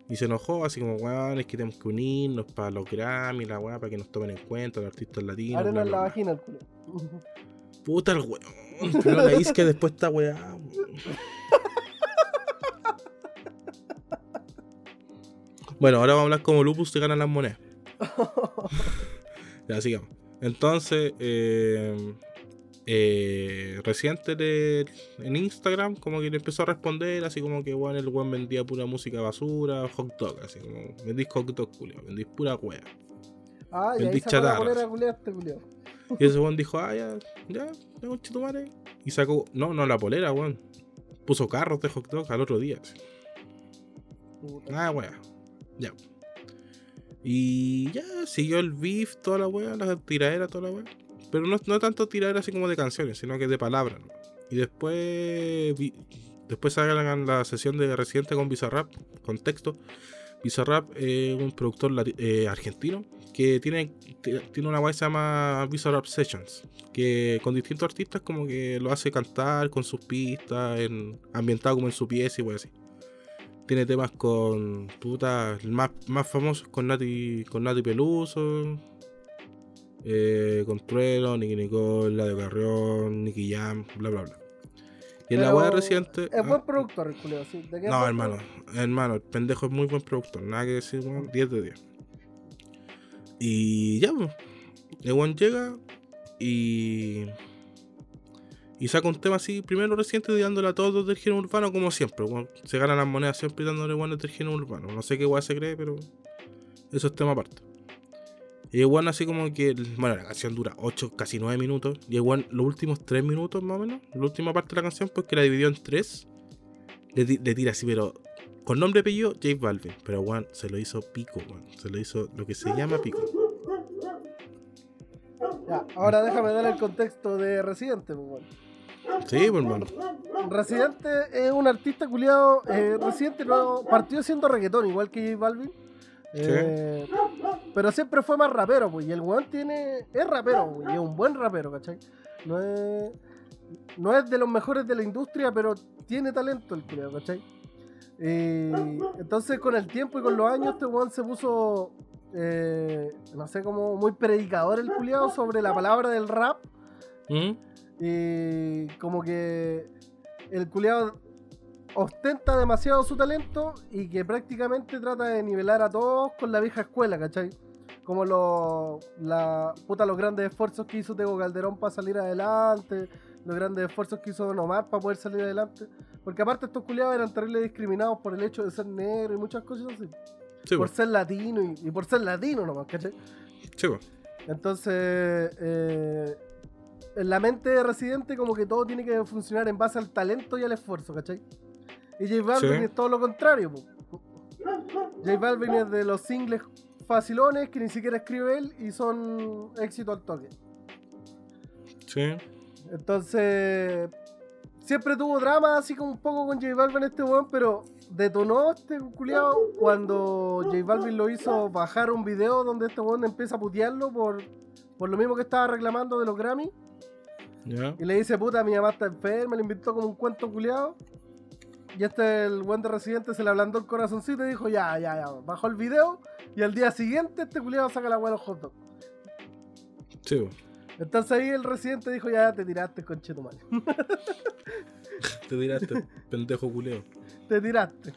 Y se enojó, así como, weón, es que tenemos que unirnos para los Grammy, la weá, para que nos tomen en cuenta los artistas latinos. Arena bla, en bla, la bla. vagina, el culo. Puta el weón. No la hice que después esta weá. Bueno, ahora vamos a hablar como Lupus te ganan las monedas. ya, sigamos. Entonces, eh, eh, reciente le- en Instagram, como que le empezó a responder, así como que bueno, el weón vendía pura música basura, hot dog, así como vendís hot dog, culio, vendís pura wea. Ah, y ahí Vendí sacó la chatarras. polera culiada este culiao. Y ese weón dijo, ah, ya, ya, ya, tu madre. Y sacó, no, no la polera, weón. Puso carros de hot dog al otro día. así. Ah, weá. Ya. Y ya, siguió el beef, toda la weá, la tiradera, toda la weá. Pero no, no tanto tiradera así como de canciones, sino que de palabras. ¿no? Y después, vi- después sacan la sesión de Residente con Bizarrap, con texto. Bizarrap es un productor eh, argentino que tiene, tiene una weá que se llama Bizarrap Sessions, que con distintos artistas como que lo hace cantar con sus pistas, en, ambientado como en su pieza y weá así. Tiene temas con puta, el más, más famosos con Nati, con Nati Peluso. Eh, con Trueno, Nicky Nicole, Ladio Carrión, Nicky Jam, bla bla bla. Y en la weá reciente. Es buen ah, productor el sí. ¿De qué no, hermano, hermano, el pendejo es muy buen productor, nada que decir, weón, 10 de 10. Y ya, pues, llega y. Y saca un tema así, primero reciente, dándole a todos del género urbano, como siempre. weón. Se ganan las monedas siempre dándole weones del género urbano. No sé qué weá se cree, pero eso es tema aparte. Y el weón así como que, bueno, la canción dura 8, casi 9 minutos. Y el los últimos 3 minutos más o menos, la última parte de la canción, pues que la dividió en 3, le, ti- le tira así, pero con nombre y apellido, J Balvin. Pero weón, se lo hizo pico, weón. Se lo hizo lo que se llama pico. Ya, ahora déjame dar el contexto de Residente, pues bueno. Sí, pues hermano. Residente es un artista culiado. Eh, Residente no, partió siendo reggaetón, igual que J Balvin. Eh, pero siempre fue más rapero, pues. Y el weón tiene. Es rapero, pues, y es un buen rapero, ¿cachai? No es. No es de los mejores de la industria, pero tiene talento el culiado, ¿cachai? Y entonces con el tiempo y con los años este weón se puso, eh, no sé, como muy predicador el culiado sobre la palabra del rap. ¿Mm? Y como que el culiado ostenta demasiado su talento y que prácticamente trata de nivelar a todos con la vieja escuela, ¿cachai? Como los, la, puta, los grandes esfuerzos que hizo Tego Calderón para salir adelante, los grandes esfuerzos que hizo Don Omar para poder salir adelante. Porque aparte estos culiados eran terribles discriminados por el hecho de ser negro y muchas cosas así. Sí, por ser latino y, y por ser latino nomás, ¿cachai? Sí. Entonces, eh, en la mente de Residente como que todo tiene que funcionar en base al talento y al esfuerzo, ¿cachai? Y J Balvin Sí. es todo lo contrario. po. J Balvin es de los singles facilones que ni siquiera escribe él y son éxito al toque. Sí. Entonces, siempre tuvo drama así como un poco con J Balvin este weón, pero detonó este culiado cuando J Balvin lo hizo bajar un video donde este weón empieza a putearlo por, por lo mismo que estaba reclamando de los Grammy. Y le dice, puta, mi mamá está enferma, le invitó como un cuento culiado. Y este, el buen de Residente, se le ablandó el corazoncito y dijo, ya, ya, ya. Bajó el video y al día siguiente este culiado saca la hueá de los hot dogs. Sí. Entonces ahí el Residente dijo, ya te tiraste, conchetumal. Te tiraste, pendejo culeo. te tiraste.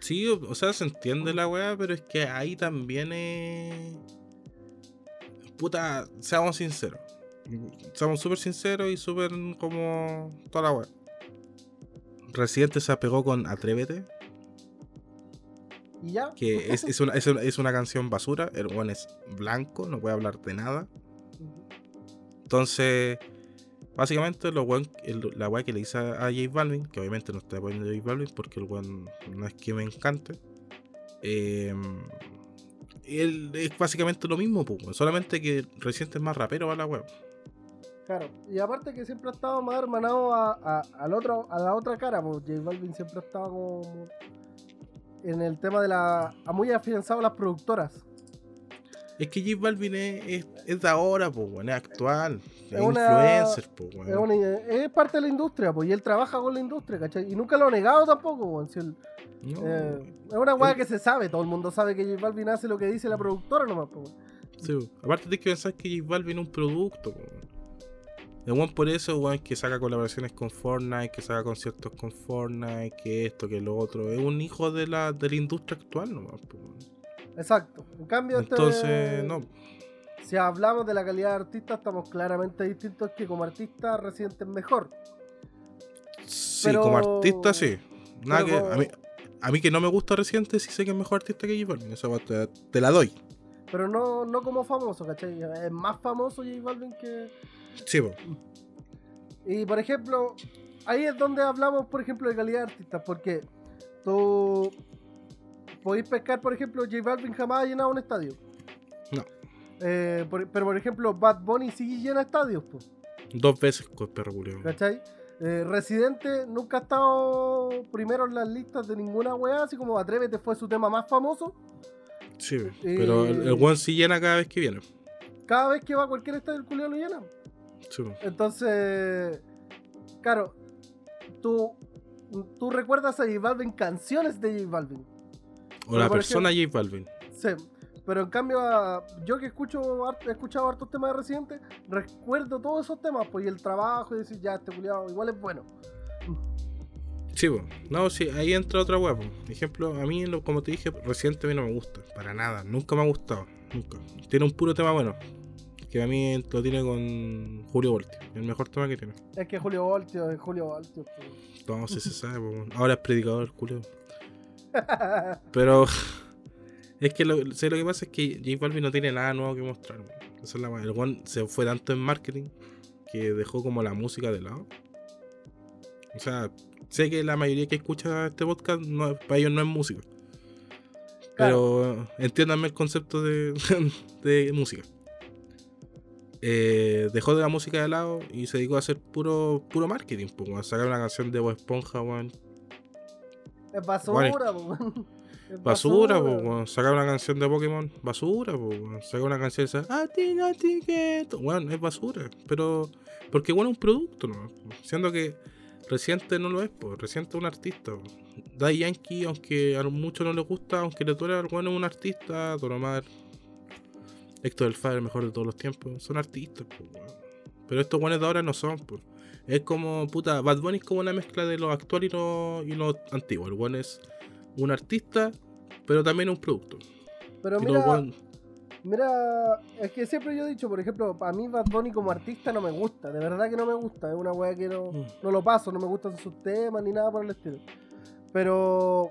Sí, o o sea, se entiende la weá, pero es que ahí también es. Puta, seamos sinceros. Seamos súper sinceros y súper como. toda la weá. Residente se apegó con Atrévete, Y ya. que es, es una, es, una, es una canción basura. El weón es blanco, no puede hablar de nada. Entonces, básicamente, lo el- la weá que le hice a J Balvin, que obviamente no estoy a J Balvin porque el weón no es que me encante. eh, él es básicamente lo mismo, weón, solamente que reciente es más rapero para la weá. Claro, y aparte que siempre ha estado más hermanado a, a- al otro, a la otra cara, pues J Balvin siempre ha estado como en el tema de la. ha muy afianzado a las productoras. Es que J Balvin es, es, es de ahora, pues, es actual. Es, Es una- influencer, pues, weón. Es, una- es parte de la industria, pues, y él trabaja con la industria, ¿cachai? Y nunca lo ha negado tampoco. Si No, eh, es una weá que se sabe, todo el mundo sabe que J Balvin hace lo que dice la productora nomás, pues. Sí, aparte tienes que pensar que J Balvin es un producto, weón. El weón por eso, weón, que saca colaboraciones con Fortnite, que saca conciertos con Fortnite, que esto, que lo otro. Es un hijo de la, de la industria actual nomás. Exacto. En cambio, este- Entonces, no. si hablamos de la calidad de artista, estamos claramente distintos que como artista Residente es mejor. Sí, Pero- como artista sí. Nada que, a, mí, a mí que no me gusta Residente, sí sé que es mejor artista que J Balvin. Te, te la doy. Pero no, no como famoso, ¿cachai? Es más famoso J Balvin que. Sí, po. Y por ejemplo, ahí es donde hablamos, por ejemplo, de calidad de artistas, porque tú podéis pescar, por ejemplo, J Balvin jamás ha llenado un estadio. No. Eh, por- pero por ejemplo, Bad Bunny sí llena estadios, pues, Dos veces con perro. ¿cachai? Eh, Residente nunca ha estado primero en las listas de ninguna weá, así como Atrévete fue su tema más famoso. Sí, pero el, el weón sí llena cada vez que viene. Cada vez que va a cualquier estadio, el culiao lo llena. Sí. Entonces, claro, tú, tú recuerdas a J Balvin canciones de J Balvin. O la persona J Balvin. Sí, Pero en cambio, yo que escucho he escuchado hartos temas de Residente, recuerdo todos esos temas, pues y el trabajo y decir, ya, este culiado igual es bueno. Sí, po. no, sí, ahí entra otra po. Ejemplo, a mí, como te dije, reciente a mí no me gusta, para nada, nunca me ha gustado, nunca. Tiene un puro tema bueno, que a mí lo tiene con Julio Volti, el mejor tema que tiene. Es que Julio Voltio es Julio Voltio. pues. No sé si se sabe, po. ahora es predicador, Julio. Pero es que lo, sé lo que pasa es que J Balvin no tiene nada nuevo que mostrar. weón. Esa es la weá. El weón se fue tanto en marketing que dejó como la música de lado. O sea, sé que la mayoría que escucha este podcast no, para ellos no es música. Pero entiéndanme el concepto de, de música. Eh, dejó de la música de lado y se dedicó a hacer puro, puro marketing, pues, sacar una canción de Bob Esponja, weón. Es basura, Basura. Sacar una canción de Pokémon, basura. Sacar una canción esa, a ti, to-". Weón, es basura. Pero, porque bueno, es un producto, ¿no? Siendo que Reciente no lo es, pues. Reciente es un artista. Daddy Yankee, aunque a muchos no les gusta, aunque le duele, bueno, es un artista. Don Omar, Héctor del Fire, el mejor de todos los tiempos. Son artistas, pues, weón. Pero estos buenos de ahora no son, pues. Es como, puta, Bad Bunny es como una mezcla de lo actual y lo, y lo antiguo. El bueno es un artista, pero también un producto. Pero Y mira, mira, es que siempre yo he dicho, por ejemplo, para mí Bad Bunny como artista no me gusta, de verdad que no me gusta, es una weá que no, Mm. no lo paso, no me gustan sus temas ni nada por el estilo. Pero,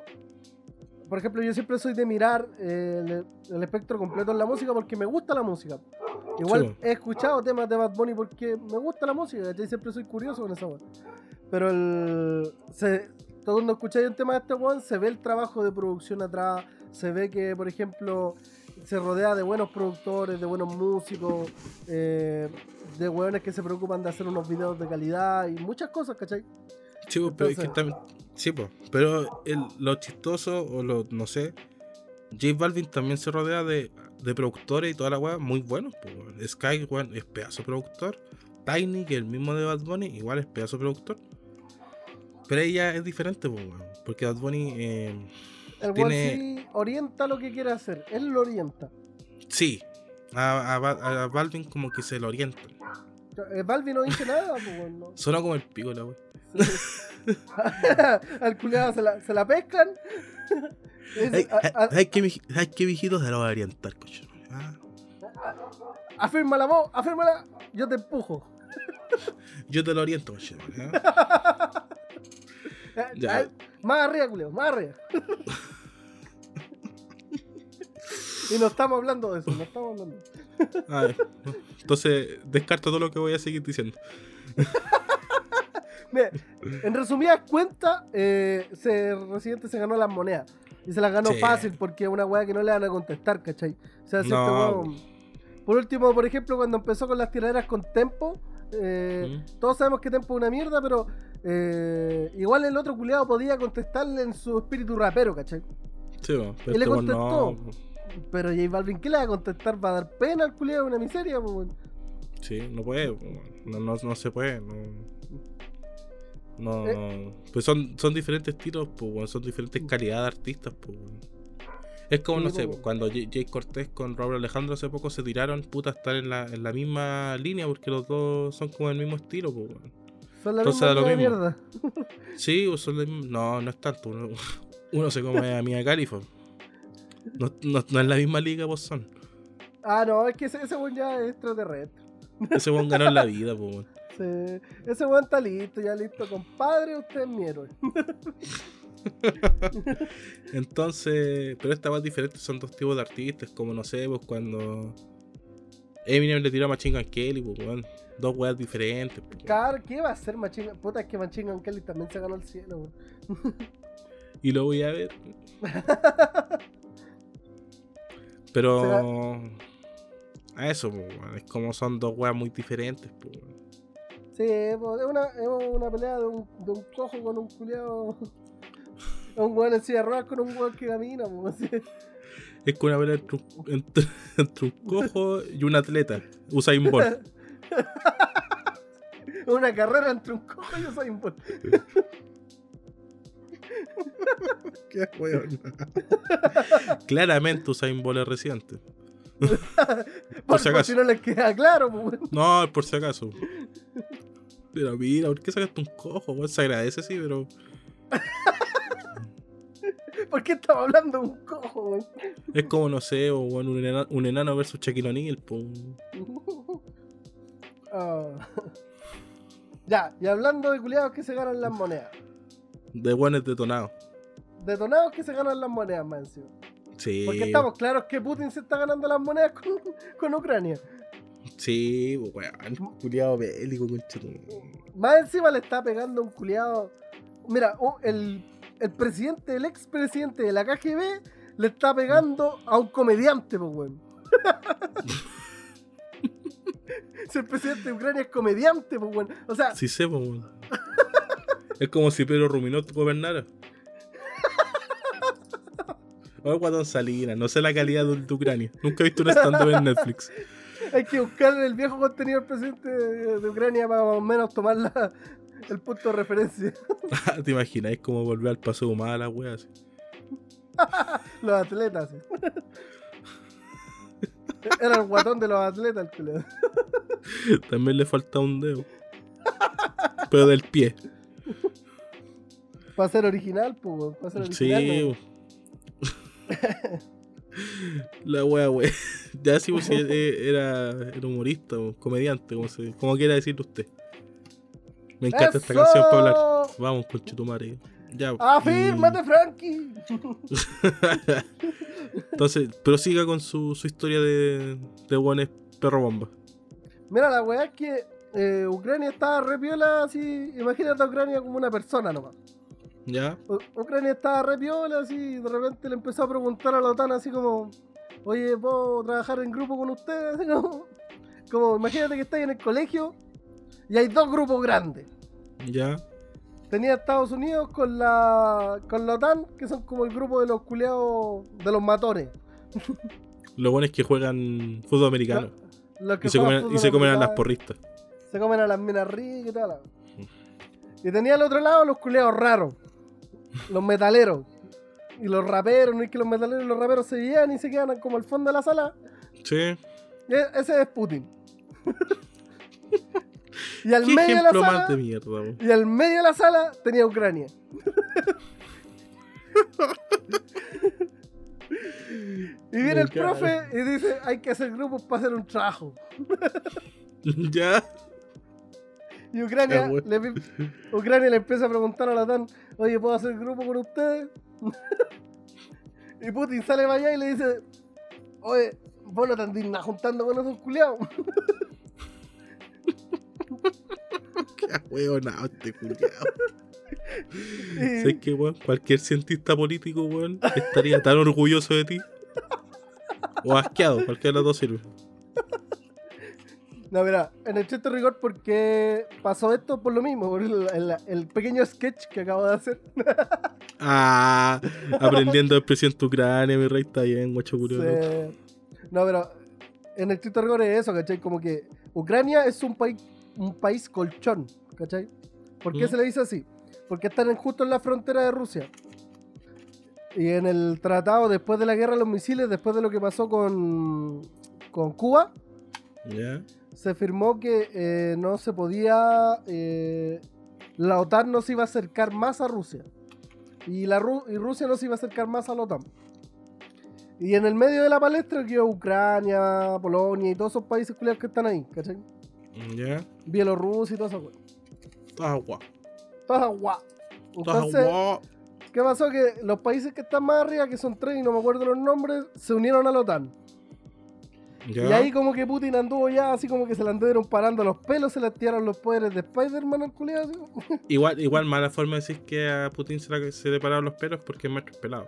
por ejemplo, yo siempre soy de mirar eh, el, el espectro completo en la música porque me gusta la música. Igual Sí. he escuchado temas de Bad Bunny porque me gusta la música, ¿cachai? Siempre soy curioso con esa weá. Pero el. Se, todo cuando escucháis un tema de este weón, se ve el trabajo de producción atrás, se ve que, por ejemplo, se rodea de buenos productores, de buenos músicos, eh, de weones que se preocupan de hacer unos videos de calidad y muchas cosas, ¿cachai? Sí, pues, pero es que Entonces- también. Sí, pues. Pero el- lo chistoso, o lo. No sé. J Balvin también se rodea de, de productores y toda la weá muy buenos. Pues. Sky, weón, es pedazo productor. Tiny, que es el mismo de Bad Bunny, igual es pedazo productor. Pero ella es diferente, pues. Porque Bad Bunny. eh, El Tiene- sí orienta lo que quiere hacer, él lo orienta. sí. A, a a Balvin como que se lo orienta. Eh, Balvin no dice nada, pues, no. Sonó como el pico la weá. Al culiado se la, se la pescan. Dice, Ay, "A- a- ay, qué vieji- ay, qué viejito se lo va a orientar, coche. Ah, afírmala vos, afírmala, yo te empujo. yo te lo oriento, coche. ¿eh? Ya. Más arriba, culiao, más arriba. y no estamos hablando de eso, no estamos hablando. de eso. A ver, entonces descarto todo lo que voy a seguir diciendo. Mira, en resumidas cuentas, eh, se, Residente se ganó las monedas. Y se las ganó Sí. fácil porque es una weá que no le van a contestar, ¿cachai? O sea, si No. este Por último, por ejemplo, cuando empezó con las tiraderas con Tempo, eh, Mm. todos sabemos que Tempo es una mierda, pero eh, igual el otro culiado podía contestarle en su espíritu rapero, ¿cachai? Sí, pero Y le este contestó. no. Pero J Balvin, ¿qué le va a contestar? ¿Va a dar pena al culiado? Una miseria, po. Sí, no puede. No, no, no se puede. No. No, Eh. pues son, son diferentes estilos, pues, son diferentes calidades de artistas, pues. Es como, no sé, pues, cuando Jay Cortés con Robert Alejandro hace poco se tiraron, puta, estar en la, en la misma línea, porque los dos son como el mismo estilo, pues. Son la Entonces misma lo mismo. mierda. Sí, son mismo- no, no es tanto. Uno, uno se come a Mia Khalifa. No, no, no es la misma liga, pues son. Ah, no, es que ese, ese weón ya es extraterrestre. Ese weón ganó la vida, pues. Sí, ese weón está listo, ya listo. Compadre, usted es mi héroe. Entonces, pero esta es diferente, son dos tipos de artistas, como no sé, pues cuando Eminem le tiró a Machine Gun Kelly, pues weón, dos weas diferentes. pues. Car, ¿qué va a hacer Machine Puta, es que Machine Gun Kelly también se ganó el cielo, weón. Y lo voy a ver. Pero a eso, pues, es como son dos weas muy diferentes, pues. Sí, es una, es una pelea de un, de un cojo con un culiado. Un weón en silla con un weón que camina, pues. Es como una pelea entre un, entre, entre un cojo y un atleta, Usain Bolt. Una carrera entre un cojo y un Usain Bolt. Qué weón. Claramente Usain Bolt es residente. Por, si acaso. si no les queda claro, pues. No, por si acaso. Pero mira, ¿por qué sacaste un cojo? Se agradece, sí, pero. ¿Por qué estamos hablando de un cojo, weón? Es como, no sé, o, un, enano, un enano versus Shaquille O'Neal. Ah. Ya, y hablando de culiados que se ganan las monedas. De weones detonados. Detonados que se ganan las monedas, más encima. Sí. Porque estamos claros que Putin se está ganando las monedas con, con Ucrania. Sí, weón. Culiado bélico. Más encima le está pegando un culiado. Mira, u- el, el presidente, el expresidente de la KGB le está pegando a un comediante, pues, weón. si el presidente de Ucrania es comediante, pues, weón. O sea, Sí sé, po, weón. Es como si Pedro Ruminot gobernara. O el Guatón Salinas, no sé la calidad de, de Ucrania. Nunca he visto un stand-up en Netflix. hay que buscar el viejo contenido del presidente de, Ucrania para más o menos tomar la- el punto de referencia. ¿Te imaginas? Es como volver al paso humano a la wea así. Los atletas. Era el guatón de los atletas, el culiao. También le falta un dedo. Pero del pie. Para ser original, pues, para ser original. Sí. ¿no? La wea, wea. Ya sí, pues, eh, era, era humorista o comediante, como, se, como quiera decirlo usted. Me encanta esta canción para hablar. Vamos, con Chetumare. Ya. ¡Afírmate, Frankie! Entonces, prosiga con su, su historia de, de buenos perro bomba. Mira, la weá es que eh, Ucrania estaba re piola así. Imagínate a Ucrania como una persona nomás. ¿Ya? U- Ucrania estaba re piola así. Y de repente le empezó a preguntar a la OTAN así como: Oye, ¿puedo trabajar en grupo con ustedes? Así como, como, imagínate que estáis en el colegio y hay dos grupos grandes. ¿Ya? Tenía Estados Unidos con la, con la OTAN, que son como el grupo de los culeados de los matones. Lo bueno es que juegan fútbol americano. Los que Y se comen, y fútbol se comen a las porristas. Se comen a las minas ricas y tal. Y tenía al otro lado los culeados raros. Los metaleros. Y los raperos, no es que los metaleros y los raperos se llevan y se quedan como al fondo de la sala. Sí. E- Ese es Putin. y al ¿Qué medio de la sala. de mierda? Y al medio de la sala tenía Ucrania. y viene Me el profe y dice, hay que hacer grupos para hacer un trabajo. ¿Ya? Y Ucrania, bueno. le, Ucrania le empieza a preguntar a la TAN, oye, ¿puedo hacer grupo con ustedes? y Putin sale para allá y le dice, oye, vos no te nada juntando con esos culiados. Qué huevonao este culiao. Y- ¿Sabes qué, weón? Cualquier cientista político, weón, estaría tan orgulloso de ti. O asqueado, cualquiera de los dos sirve. No, mira, en el chiste rigor, porque pasó esto por lo mismo, por el, el- el pequeño sketch que acabo de hacer. Ah, aprendiendo del presidente de Ucrania, mi rey está bien, guacho curioso. No, pero en el chiste rigor es eso, ¿cachai? Como que Ucrania es un país un país colchón, ¿cachai? ¿Por qué Mm. se le dice así? Porque están en- justo en la frontera de Rusia. Y en el tratado, después de la guerra de los misiles, después de lo que pasó con, con Cuba, ¿Ya? Se firmó que eh, no se podía. eh, la OTAN no se iba a acercar más a Rusia. Y, la Ru- y Rusia no se iba a acercar más a la OTAN. Y en el medio de la palestra quedó Ucrania, Polonia y todos esos países que están ahí, ¿cachai? ¿Ya? Bielorrusia y todo eso, Estás guau. Todas guau. Estás Entonces, guau. ¿qué pasó? Que los países que están más arriba, que son tres y no me acuerdo los nombres, se unieron a la OTAN. Y ahí como que Putin anduvo ya así como que se le anduvieron parando los pelos, se le tiraron los poderes de Spider-Man al culiado. Igual, igual mala forma de decir que a Putin se le, se le pararon los pelos porque es maestro pelado.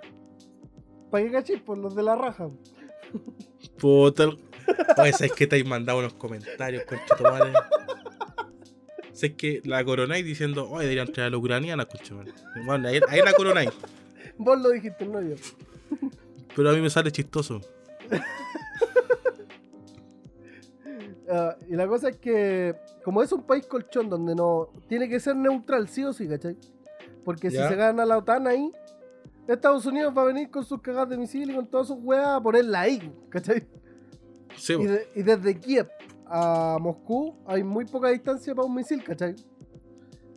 ¿Para qué cachis? Por los de la raja. Puta. el- Oye, ¿sabes que te has mandado unos comentarios, conchetumare? ¿Sabes que la coronáis diciendo, oye, deberían traer a la ucraniana, conchetumare? Bueno, ahí, ahí la coronáis. Vos lo dijiste, no yo. Pero a mí me sale chistoso. Ah, y la cosa es que, como es un país colchón donde no tiene que ser neutral, sí o sí, ¿cachai? Porque si se gana la OTAN ahí, Estados Unidos va a venir con sus cagadas de misiles y con todas sus weas a ponerla ahí, ¿cachai? Sí, Y, po. de- y desde Kiev a Moscú hay muy poca distancia para un misil, ¿cachai?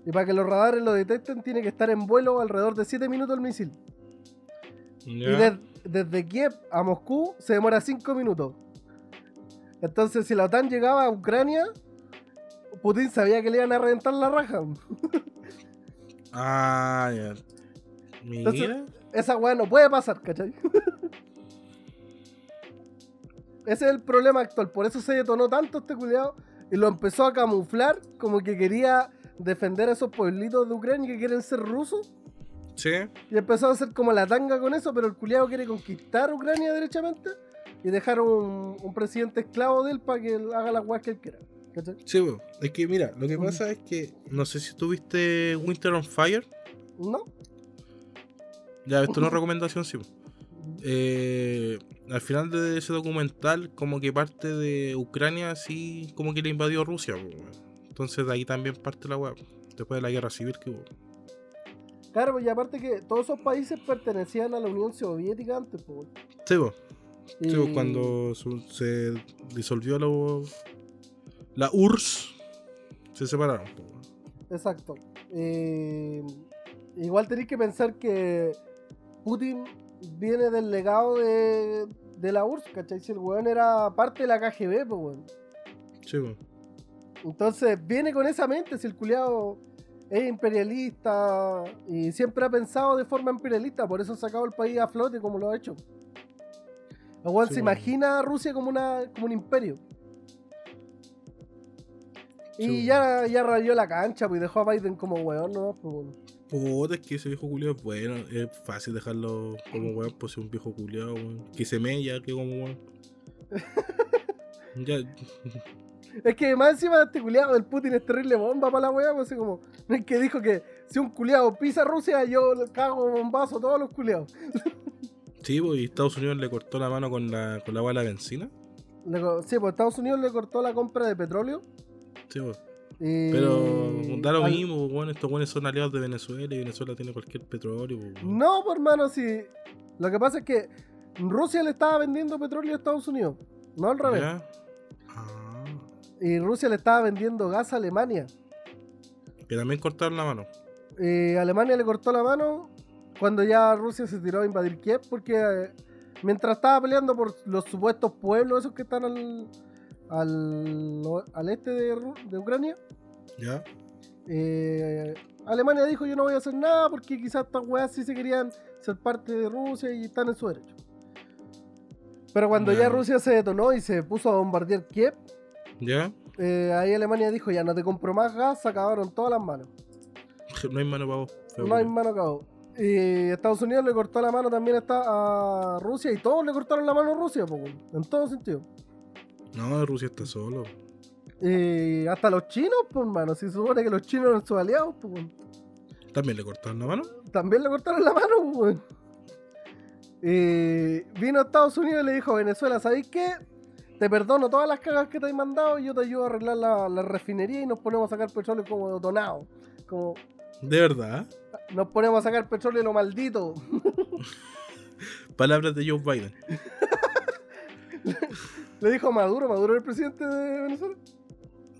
Y para que los radares lo detecten tiene que estar en vuelo alrededor de 7 minutos el misil. Y de- desde Kiev a Moscú se demora 5 minutos. Entonces si la OTAN llegaba a Ucrania, Putin sabía que le iban a reventar la raja. Ah, ya. Mira. Entonces- Esa weá no puede pasar, ¿cachai? Ese es el problema actual, por eso se detonó tanto este culiado y lo empezó a camuflar como que quería defender a esos pueblitos de Ucrania que quieren ser rusos Sí. y empezó a hacer como la tanga con eso, pero el culiado quiere conquistar Ucrania derechamente y dejar un, un presidente esclavo de él para que él haga las weas que él quiera. ¿cachai? Sí, po. es que mira, lo que pasa es que no sé si tuviste Winter on Fire. ¿No? Ya, esto no es recomendación, sí. Eh, al final de ese documental, como que parte de Ucrania, sí, como que le invadió Rusia. Entonces de ahí también parte la web. Después de la guerra civil que hubo. Claro, y aparte que todos esos países pertenecían a la Unión Soviética antes, pues. Sí, po. Sí, Y- cuando su- se disolvió lo- la URSS, se separaron. weón. Exacto. Eh, igual tenéis que pensar que Putin viene del legado de, de la URSS, ¿cachai? Si el weón era parte de la KGB, pues weón. Sí, po. Entonces viene con esa mente, si el culiado es imperialista y siempre ha pensado de forma imperialista, por eso ha sacado el país a flote como lo ha hecho. Weón Sí, se bueno. imagina a Rusia como, una, como un imperio. Y ya, ya rayó la cancha, pues y dejó a Biden como weón, ¿no? Pues. Puta, es que ese viejo culiao es bueno. Es fácil dejarlo como weón, pues es un viejo culiao, weón. Que se mella, que como weón. ya, Es que más encima de este culiado del Putin es terrible bomba para la weá, pues así como. Es que dijo que si un culiado pisa Rusia, yo cago bombazo a todos los culiados. Sí, pues, y Estados Unidos le cortó la mano con la, con la bala de benzina. Sí, pues Estados Unidos le cortó la compra de petróleo. Sí, pues. y- Pero da lo mismo, weón. Estos weones son aliados de Venezuela y Venezuela tiene cualquier petróleo. No, pues hermano, sí. Lo que pasa es que Rusia le estaba vendiendo petróleo a Estados Unidos, no al revés. Ah, Y Rusia le estaba vendiendo gas a Alemania. que también cortaron la mano. Eh, Alemania le cortó la mano cuando ya Rusia se tiró a invadir Kiev porque eh, mientras estaba peleando por los supuestos pueblos esos que están al, al, al este de, de Ucrania, ¿Ya? eh, Alemania dijo yo no voy a hacer nada porque quizás estas weas sí se querían ser parte de Rusia y están en su derecho. Pero cuando ya Ya. Rusia se detonó y se puso a bombardear Kiev, ¿Ya? eh, ahí Alemania dijo ya no te compro más gas, se acabaron todas las manos. No hay mano para vos. No hay mano cabo. Y Estados Unidos le cortó la mano también a a Rusia y todos le cortaron la mano a Rusia, po, en todo sentido. No, Rusia está solo. Y hasta los chinos, pues hermano, si se supone que los chinos eran sus aliados, pues ¿También le cortaron la mano? también le cortaron la mano, pues. Y vino a Estados Unidos y le dijo a Venezuela, ¿sabéis qué? Te perdono todas las cagas que te he mandado y yo te ayudo a arreglar la, la refinería y nos ponemos a sacar petróleo como donado. Como ¿De verdad? Nos ponemos a sacar petróleo lo maldito. Palabras de Joe Biden. Le dijo a Maduro, Maduro es el presidente de Venezuela.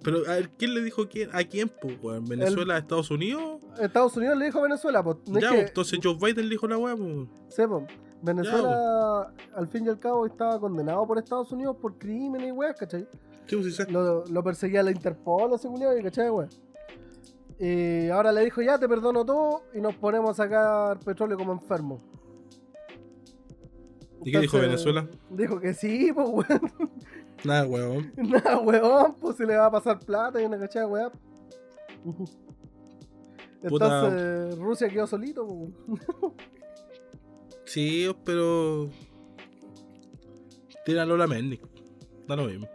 Pero, a ver, ¿quién le dijo quién, a quién, pues, weón? ¿Venezuela, Estados Unidos? Estados Unidos le dijo a Venezuela, pues, no ya, es que, entonces Joe Biden le dijo la weá, pues. sé, po, Venezuela al fin y al cabo estaba condenado por Estados Unidos por crímenes y weas, ¿cachai? ¿Qué pues? Lo, lo perseguía la Interpol, la seguridad, ¿cachai, wea? Y ahora le dijo, ya te perdono todo y nos ponemos a sacar petróleo como enfermos. ¿Y qué dijo Venezuela? Dijo que sí, pues, weón. Nada, weón. Nada, weón, pues se le va a pasar plata y una cachada. Puta. Entonces Rusia quedó solito, pues, weón. Sí, pero. Tíralo la Mendy. Da lo mismo.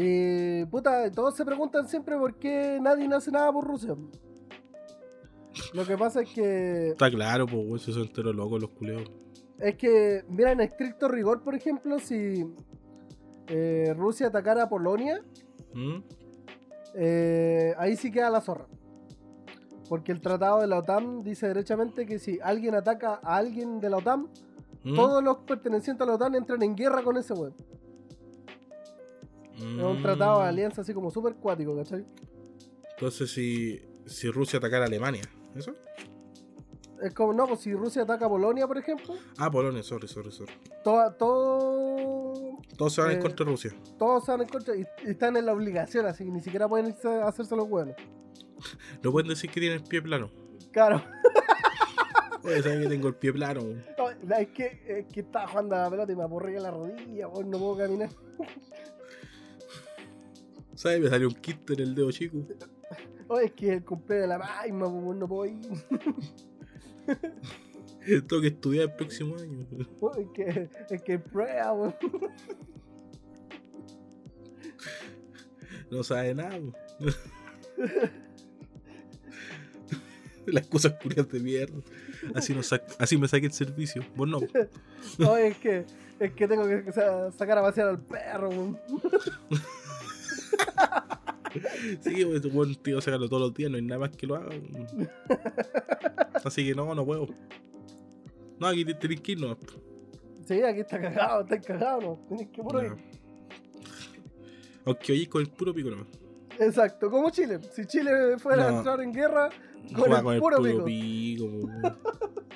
Y puta, todos se preguntan siempre por qué nadie hace nada por Rusia. Lo que pasa es que Está claro, pues, weón. Se son entero locos los culeos. es que, mira, en estricto rigor, por ejemplo, si eh, Rusia atacara a Polonia, ¿Mm? eh, ahí sí queda la zorra. Porque el tratado de la OTAN dice derechamente que si alguien ataca a alguien de la OTAN, ¿Mm? todos los pertenecientes a la OTAN entran en guerra con ese weón. Es un tratado de Mm. alianza así como súper cuático, ¿cachai? Entonces, si, si Rusia atacara a Alemania, ¿eso? Es como, no, pues si Rusia ataca a Polonia, por ejemplo, Ah, Polonia, sorry, sorry, sorry. todo, todo, Todos se van en Eh, contra de Rusia. todos se van en contra y, y están en la obligación, así que ni siquiera pueden irse a hacerse los buenos. No pueden decir que tienen el pie plano. Claro, Oye, ¿sabes que tengo el pie plano? No, es que, es que estaba jugando a la pelota y me aporré la rodilla, no puedo caminar. ¿Sabes? Me salió un quiste en el dedo chico. Oye, es que el cumpleaños de la maima, pues, weón, no ir. Tengo que estudiar el próximo año. Oye, Es que, es que prueba, weón. No sabe nada. po. Las cosas curiosas de mierda. Así, no así me saqué el servicio. Vos no. Oye, es que, es que tengo que sa- sacar a pasear al perro, weón. Sí, pues, buen tío, sacarlo todos los días. No hay nada más que lo haga. Así que no, no puedo. No, aquí te- tenés que ir, no. Sí, aquí está cagado, está cagado, ¿no? Tienes que puro ir. No. Aunque oye con el puro pico nomás. Exacto, como Chile. Si Chile fuera a entrar en guerra, con el con el puro puro pico. pico.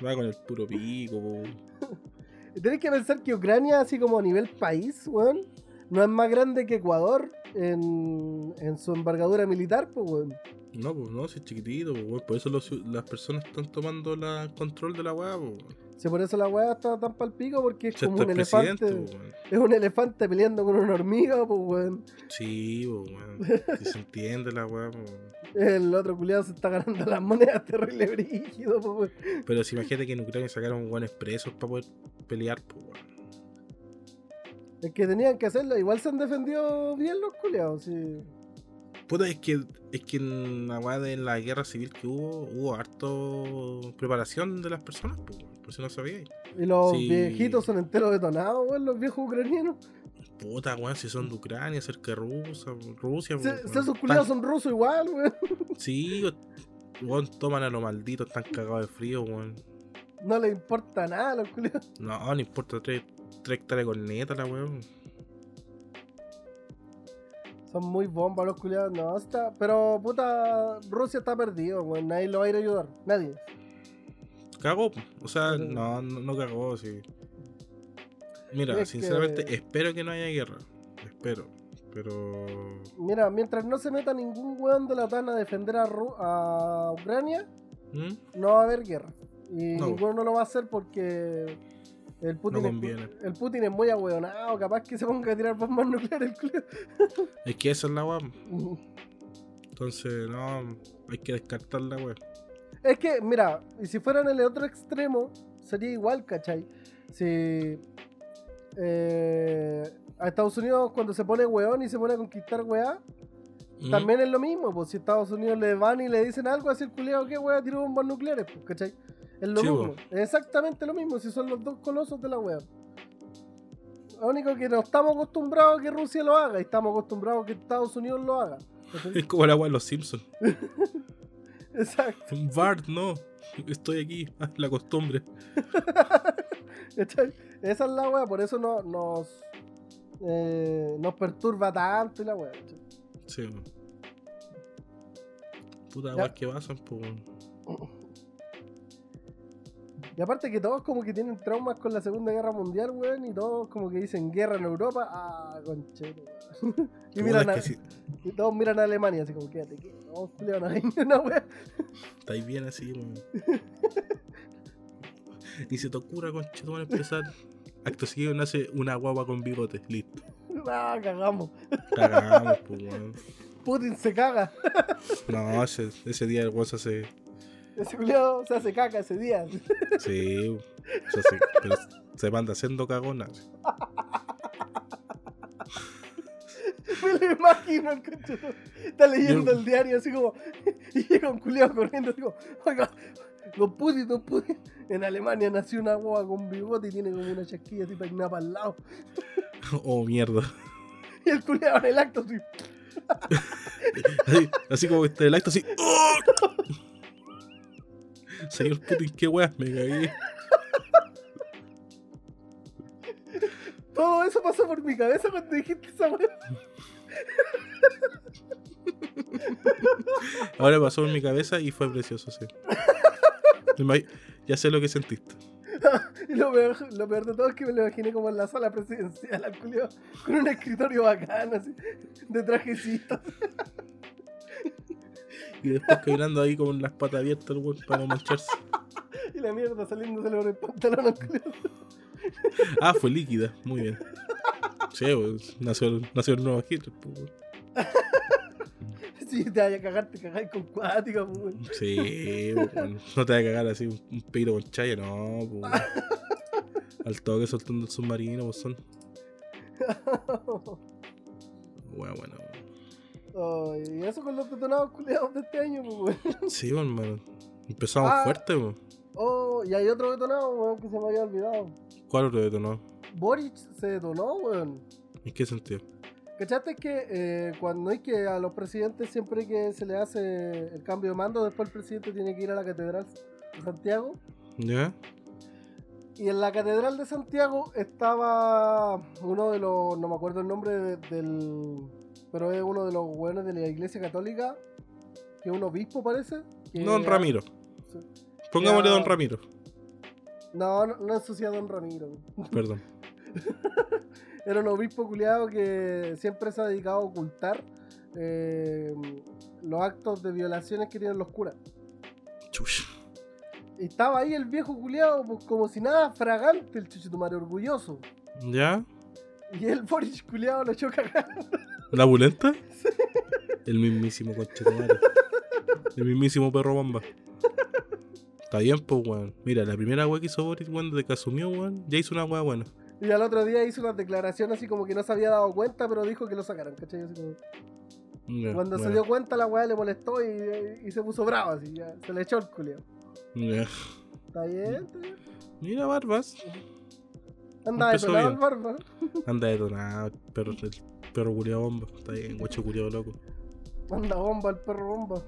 Va con el puro pico. Tenés que pensar que Ucrania, así como a nivel país, weón, no es más grande que Ecuador en, en su envergadura militar, pues, weón. No, pues no, si es chiquitito, pues, weón. por eso los las personas están tomando la control de la weá, pues. weón. Si por eso la weá está tan pal pico, porque es como un el elefante. presidente, pues. Es un elefante peleando con una hormiga, pues, weón. Sí, pues, weón. Si se entiende la weá, pues. El otro culiado se está ganando las monedas terrible brígido, pues, weón. Pero si imagínate que en Ucrania sacaron buenos presos para poder pelear, pues, weón. Es que tenían que hacerlo. Igual se han defendido bien los culiados, sí. Puta, es que, es que en la weá de la guerra civil que hubo, hubo harto preparación de las personas, weón. Por si no sabíais. Y los Sí. viejitos son enteros detonados, weón, los viejos ucranianos. Puta, weón, si son de Ucrania, cerca de Rusia, Rusia, Si, si weón. esos culiados Tan- son rusos igual, weón. Sí, weón, toman a los malditos, están cagados de frío, weón. No les importa nada a los culiados. No, no importa, tres, con neta la weón. Son muy bombas los culiados, no, está. Pero puta, Rusia está perdido, weón. Nadie lo va a ir a ayudar. Nadie. Cagó, o sea, Pero- no, no, no cagó, sí. Mira, Es sinceramente, que- espero que no haya guerra. Espero. Pero. Mira, mientras no se meta ningún weón de la OTAN a defender a, Ru- a Ucrania, ¿Mm? no va a haber guerra. Y No. ninguno no lo va a hacer porque el Putin, No es, el Putin es muy ahueonado, capaz que se ponga a tirar bombas nucleares el. Es que esa es la weón. Entonces, no, hay que descartar la weón. Es que, mira, y si fuera en el otro extremo, sería igual, ¿cachai? Si eh, a Estados Unidos cuando se pone weón y se pone a conquistar weá, ¿Mm? también es lo mismo, pues si Estados Unidos le van y le dicen algo así el culiao, ¿qué weá? Tiró bombas nucleares, pues, ¿cachai? Es lo mismo, es exactamente lo mismo, si son los dos colosos de la weá. Lo único que no estamos acostumbrados a que Rusia lo haga y estamos acostumbrados a que Estados Unidos lo haga. Es como la weá de los Simpsons. Exacto. Bart, no. Estoy aquí, ah, la costumbre. Esa es la weá, por eso no, nos, eh, nos perturba tanto y la. ¿cachai? Sí. Puta weá que pasan, pues. weón. Y aparte que todos como que tienen traumas con la Segunda Guerra Mundial, weón, y todos como que dicen guerra en Europa, ah, conchero, weón. y, miran a, y todos miran a Alemania, así como, quédate, que no, Julio, no hay una weá. Estáis bien así, weón. Ni se te ocurra, concha, tu madre, empezar. Acto seguido nace una guagua con bigote. Listo. Ah, cagamos. Cagamos, pues, weón. Putin se caga. No, ese, ese día el weón se hace. Ese culiado se hace caca ese día. Sí, se hace- pero se manda haciendo cagona. Me lo imagino el. Está leyendo Yo- el diario así como. Y llega un culiado corriendo así como. Oiga, don Putin, don Putin. En Alemania nació una guagua con bigote y tiene como una chasquilla así peinada para el lado. Oh, mierda. Y el culiado en el acto así. Así, así como que está el acto así. ¡oh! Señor Putin, qué weas, me cagué. Todo eso pasó por mi cabeza cuando dijiste esa weá. Ahora pasó por mi cabeza y fue precioso, sí. Ya sé lo que sentiste. Y lo peor, lo peor de todo es que me lo imaginé como en la sala presidencial, al culiao, con un escritorio bacán, así, de trajecito. Y después caminando ahí con las patas abiertas, el weón, para no mancharse. Y la mierda saliéndose por el pantalón. Ah, fue líquida, muy bien. Sí, pues, nació, nació el nuevo weón. Si te vayas a cagar, te cagáis con cuática, pues. Sí, no te vas a cagar así un, peito con chaya, no, pues. Al toque soltando el submarino, pues son. Bueno, bueno. Y eso con los detonados culiados de este año, pues, weón. Sí, hermano. Empezamos Ah. fuerte, pues. Oh, y hay otro detonado, weón, que se me había olvidado. ¿Cuál otro detonó? Boric se detonó, weón. ¿En qué sentido? ¿Cachaste que eh, cuando hay que a los presidentes siempre que se le hace el cambio de mando, después el presidente tiene que ir a la catedral de Santiago? ¿Ya? Y en la catedral de Santiago estaba uno de los, no me acuerdo el nombre de- del, pero es uno de los buenos de la iglesia católica, que es un obispo parece. que- Don Ramiro. Sí. Pongámosle Ya. Don Ramiro. No, no, no ensucia a Don Ramiro. Perdón. Era un obispo culiado que siempre se ha dedicado a ocultar eh, los actos de violaciones que tienen los curas. Chush. Estaba ahí el viejo culiado, pues, como si nada, fragante el chuchetumare, orgulloso. ¿Ya? Y el Boris culiado lo echó cagar. ¿La bulenta? El mismísimo madre. El mismísimo perro bomba. Está bien, pues, weón. Mira, la primera weá que hizo Boris, weón, desde que asumió, weón, ya hizo una weá buena. Y al otro día hizo una declaración así como que no se había dado cuenta, pero dijo que lo sacaran, ¿cachai? Así como- Ya, Cuando se dio cuenta, la weá le molestó y, y se puso bravo, así, ya. Se le echó el culiado. Ya. ¿Está bien? ¿Está bien? Mira, Barbas. Anda Empezó detonado bien. el barba. Anda detonado, el perro, el perro culiao bomba. Está bien, guacho culiao loco. Anda bomba, el perro bomba.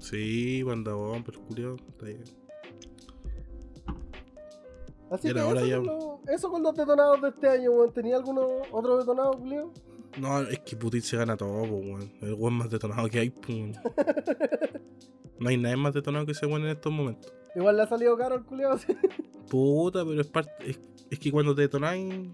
Sí, anda bomba, el culiao. Está bien. Así que eso, ya. Con los, eso con los detonados de este año, weón. ¿Tenía alguno otro detonado, culiado? No, es que Putin se gana todo, weón. El weón más detonado que hay, weón. No hay nadie más detonado que ese weón en estos momentos. Igual le ha salido caro al culiado, sí. Puta, pero es parte. Es, es que cuando te detonáis.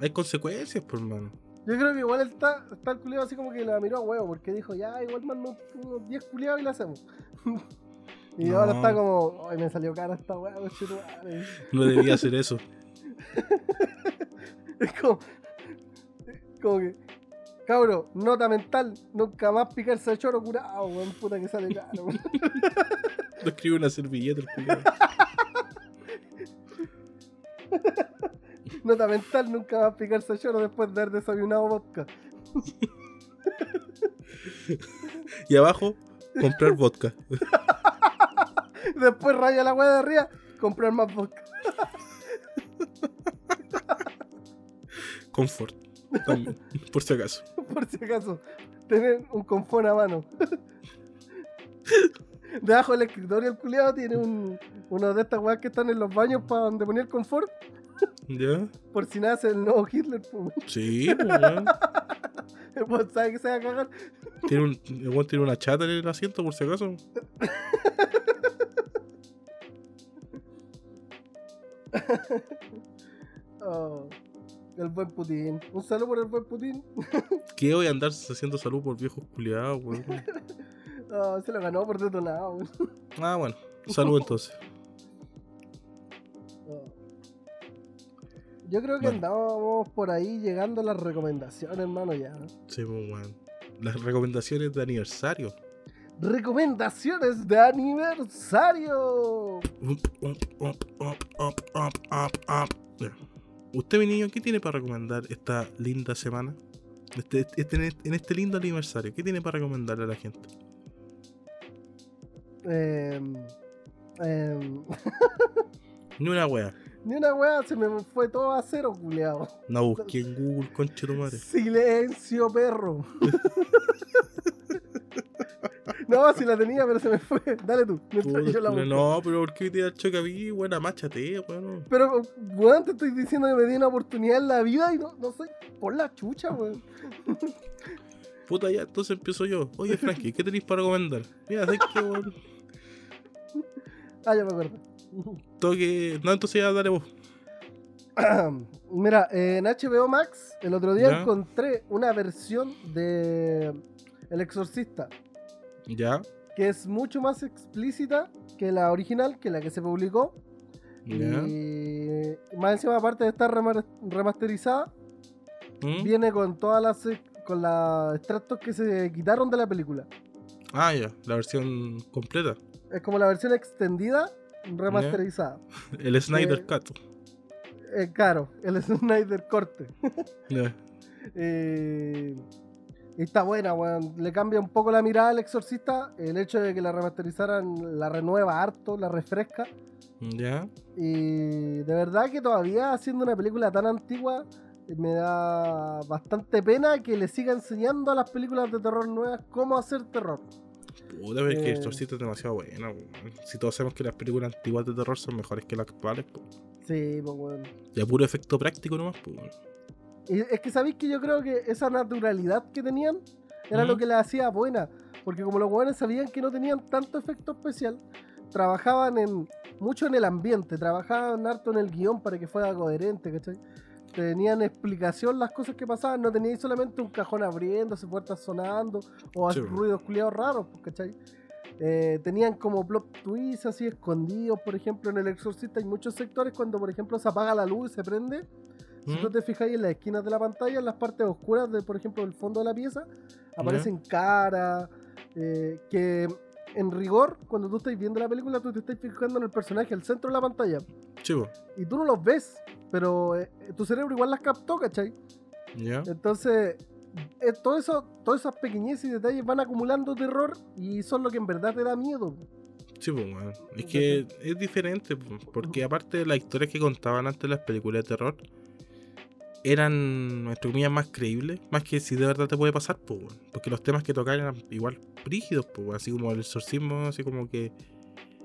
Hay consecuencias, por hermano. Yo creo que igual está, está el culiado así como que la miró a huevo, porque dijo, ya, igual mando unos 10 culiados y la hacemos. y No. ahora está como, ay, me salió cara esta conchetumare". No debía hacer eso. Es como, como que, cabro, nota mental, nunca más picarse de choro curado, weón, puta que sale caro. No escribe una servilleta, el culiao. Nota mental, nunca más picarse de choro después de haber desayunado vodka. Y abajo, comprar vodka. Después raya la weá de arriba, comprar más vodka. Confort. También, por si acaso. por si acaso, tener un confort a mano. Debajo del escritorio el culiado tiene un, una de estas weas que están en los baños para donde ponía el confort, ¿Ya? por si nace el nuevo Hitler, pues, Sí, pues, weón. pues sabe que se va a cagar. Tiene un, el tiene una chata en el asiento, por si acaso. Oh, el buen Putin. Un saludo por el buen Putin. ¿Qué voy a andar haciendo salud por viejos culiados, weón? Oh, se lo ganó por detonado. Ah, bueno. Salud entonces. Yo creo que Bueno. andábamos por ahí llegando a las recomendaciones, hermano, ya. Sí, pues, weón. Las recomendaciones de aniversario. Recomendaciones de aniversario. Usted, mi niño, ¿qué tiene para recomendar esta linda semana? Este, este- en este lindo aniversario, ¿qué tiene para recomendarle a la gente? Em, em, Ni una wea. Ni una weá, se me fue todo a cero, culeado. No busqué en Google, concha tu madre. Silencio, perro. No, si la tenía, pero se me fue. Dale tú. Puta, yo la no, pero ¿por qué te da choque a mí? Buena, máchate, weón. Pero, weón, te estoy diciendo que me di una oportunidad en la vida y no, no sé, por la chucha, weón. Puta, ya, entonces empiezo yo. Oye, Frankie, ¿qué tenéis para recomendar? Mira, ¿sabes qué, weón? Ah, ya me acuerdo. Tengo que. No, entonces ya dale vos. Mira, en HBO Max, el otro día Ya. encontré una versión de El Exorcista Ya, que es mucho más explícita que la original, que la que se publicó. ya. Y más encima, aparte de estar remasterizada, ¿Mm? viene con todas las eh, con los extractos que se quitaron de la película. Ah, ya, la versión completa. Es como la versión extendida remasterizada. El Snyder Eh, Cut. Eh, claro, el Snyder corte. Ya. Eh, y está buena, weón. Le cambia un poco la mirada al exorcista. El hecho de que la remasterizaran la renueva harto, la refresca. Ya. Y de verdad que todavía haciendo una película tan antigua, me da bastante pena que le siga enseñando a las películas de terror nuevas cómo hacer terror. Puta, pero es que Eh. el Exorcista es demasiado buena. Si todos sabemos que las películas antiguas de terror son mejores que las actuales, po. Sí, pues weón. Y a puro efecto práctico nomás, pues. Y es que sabéis que yo creo que esa naturalidad que tenían era Ujú. lo que la hacía buena. Porque como los weones sabían que no tenían tanto efecto especial, trabajaban en mucho en el ambiente, trabajaban harto en el guion para que fuera coherente, ¿cachai? Tenían explicación las cosas que pasaban, no teníais solamente un cajón abriéndose, puertas sonando o Sí. ruidos culiados raros, pues, ¿cachai? Eh, tenían como plot twists así escondidos, por ejemplo, en El Exorcista hay muchos sectores cuando, por ejemplo, se apaga la luz y se prende, si ¿Mm? tú te fijas en las esquinas de la pantalla, en las partes oscuras, de, por ejemplo, el fondo de la pieza, aparecen caras eh, que en rigor, cuando tú estás viendo la película, tú te estás fijando en el personaje, al centro de la pantalla, po. y tú no los ves, pero eh, tu cerebro igual las captó, ¿cachai? Ya. Entonces, eh, todo eso, todas esas pequeñeces y detalles van acumulando terror y son lo que en verdad te da miedo. Sí, pues, weón. Es que es diferente, po, porque aparte de las historias que contaban antes las películas de terror, eran, entre comillas, más creíbles, más que si de verdad te puede pasar, pues, weón. Porque los temas que tocaban eran igual rígidos, pues, así como el exorcismo, así como que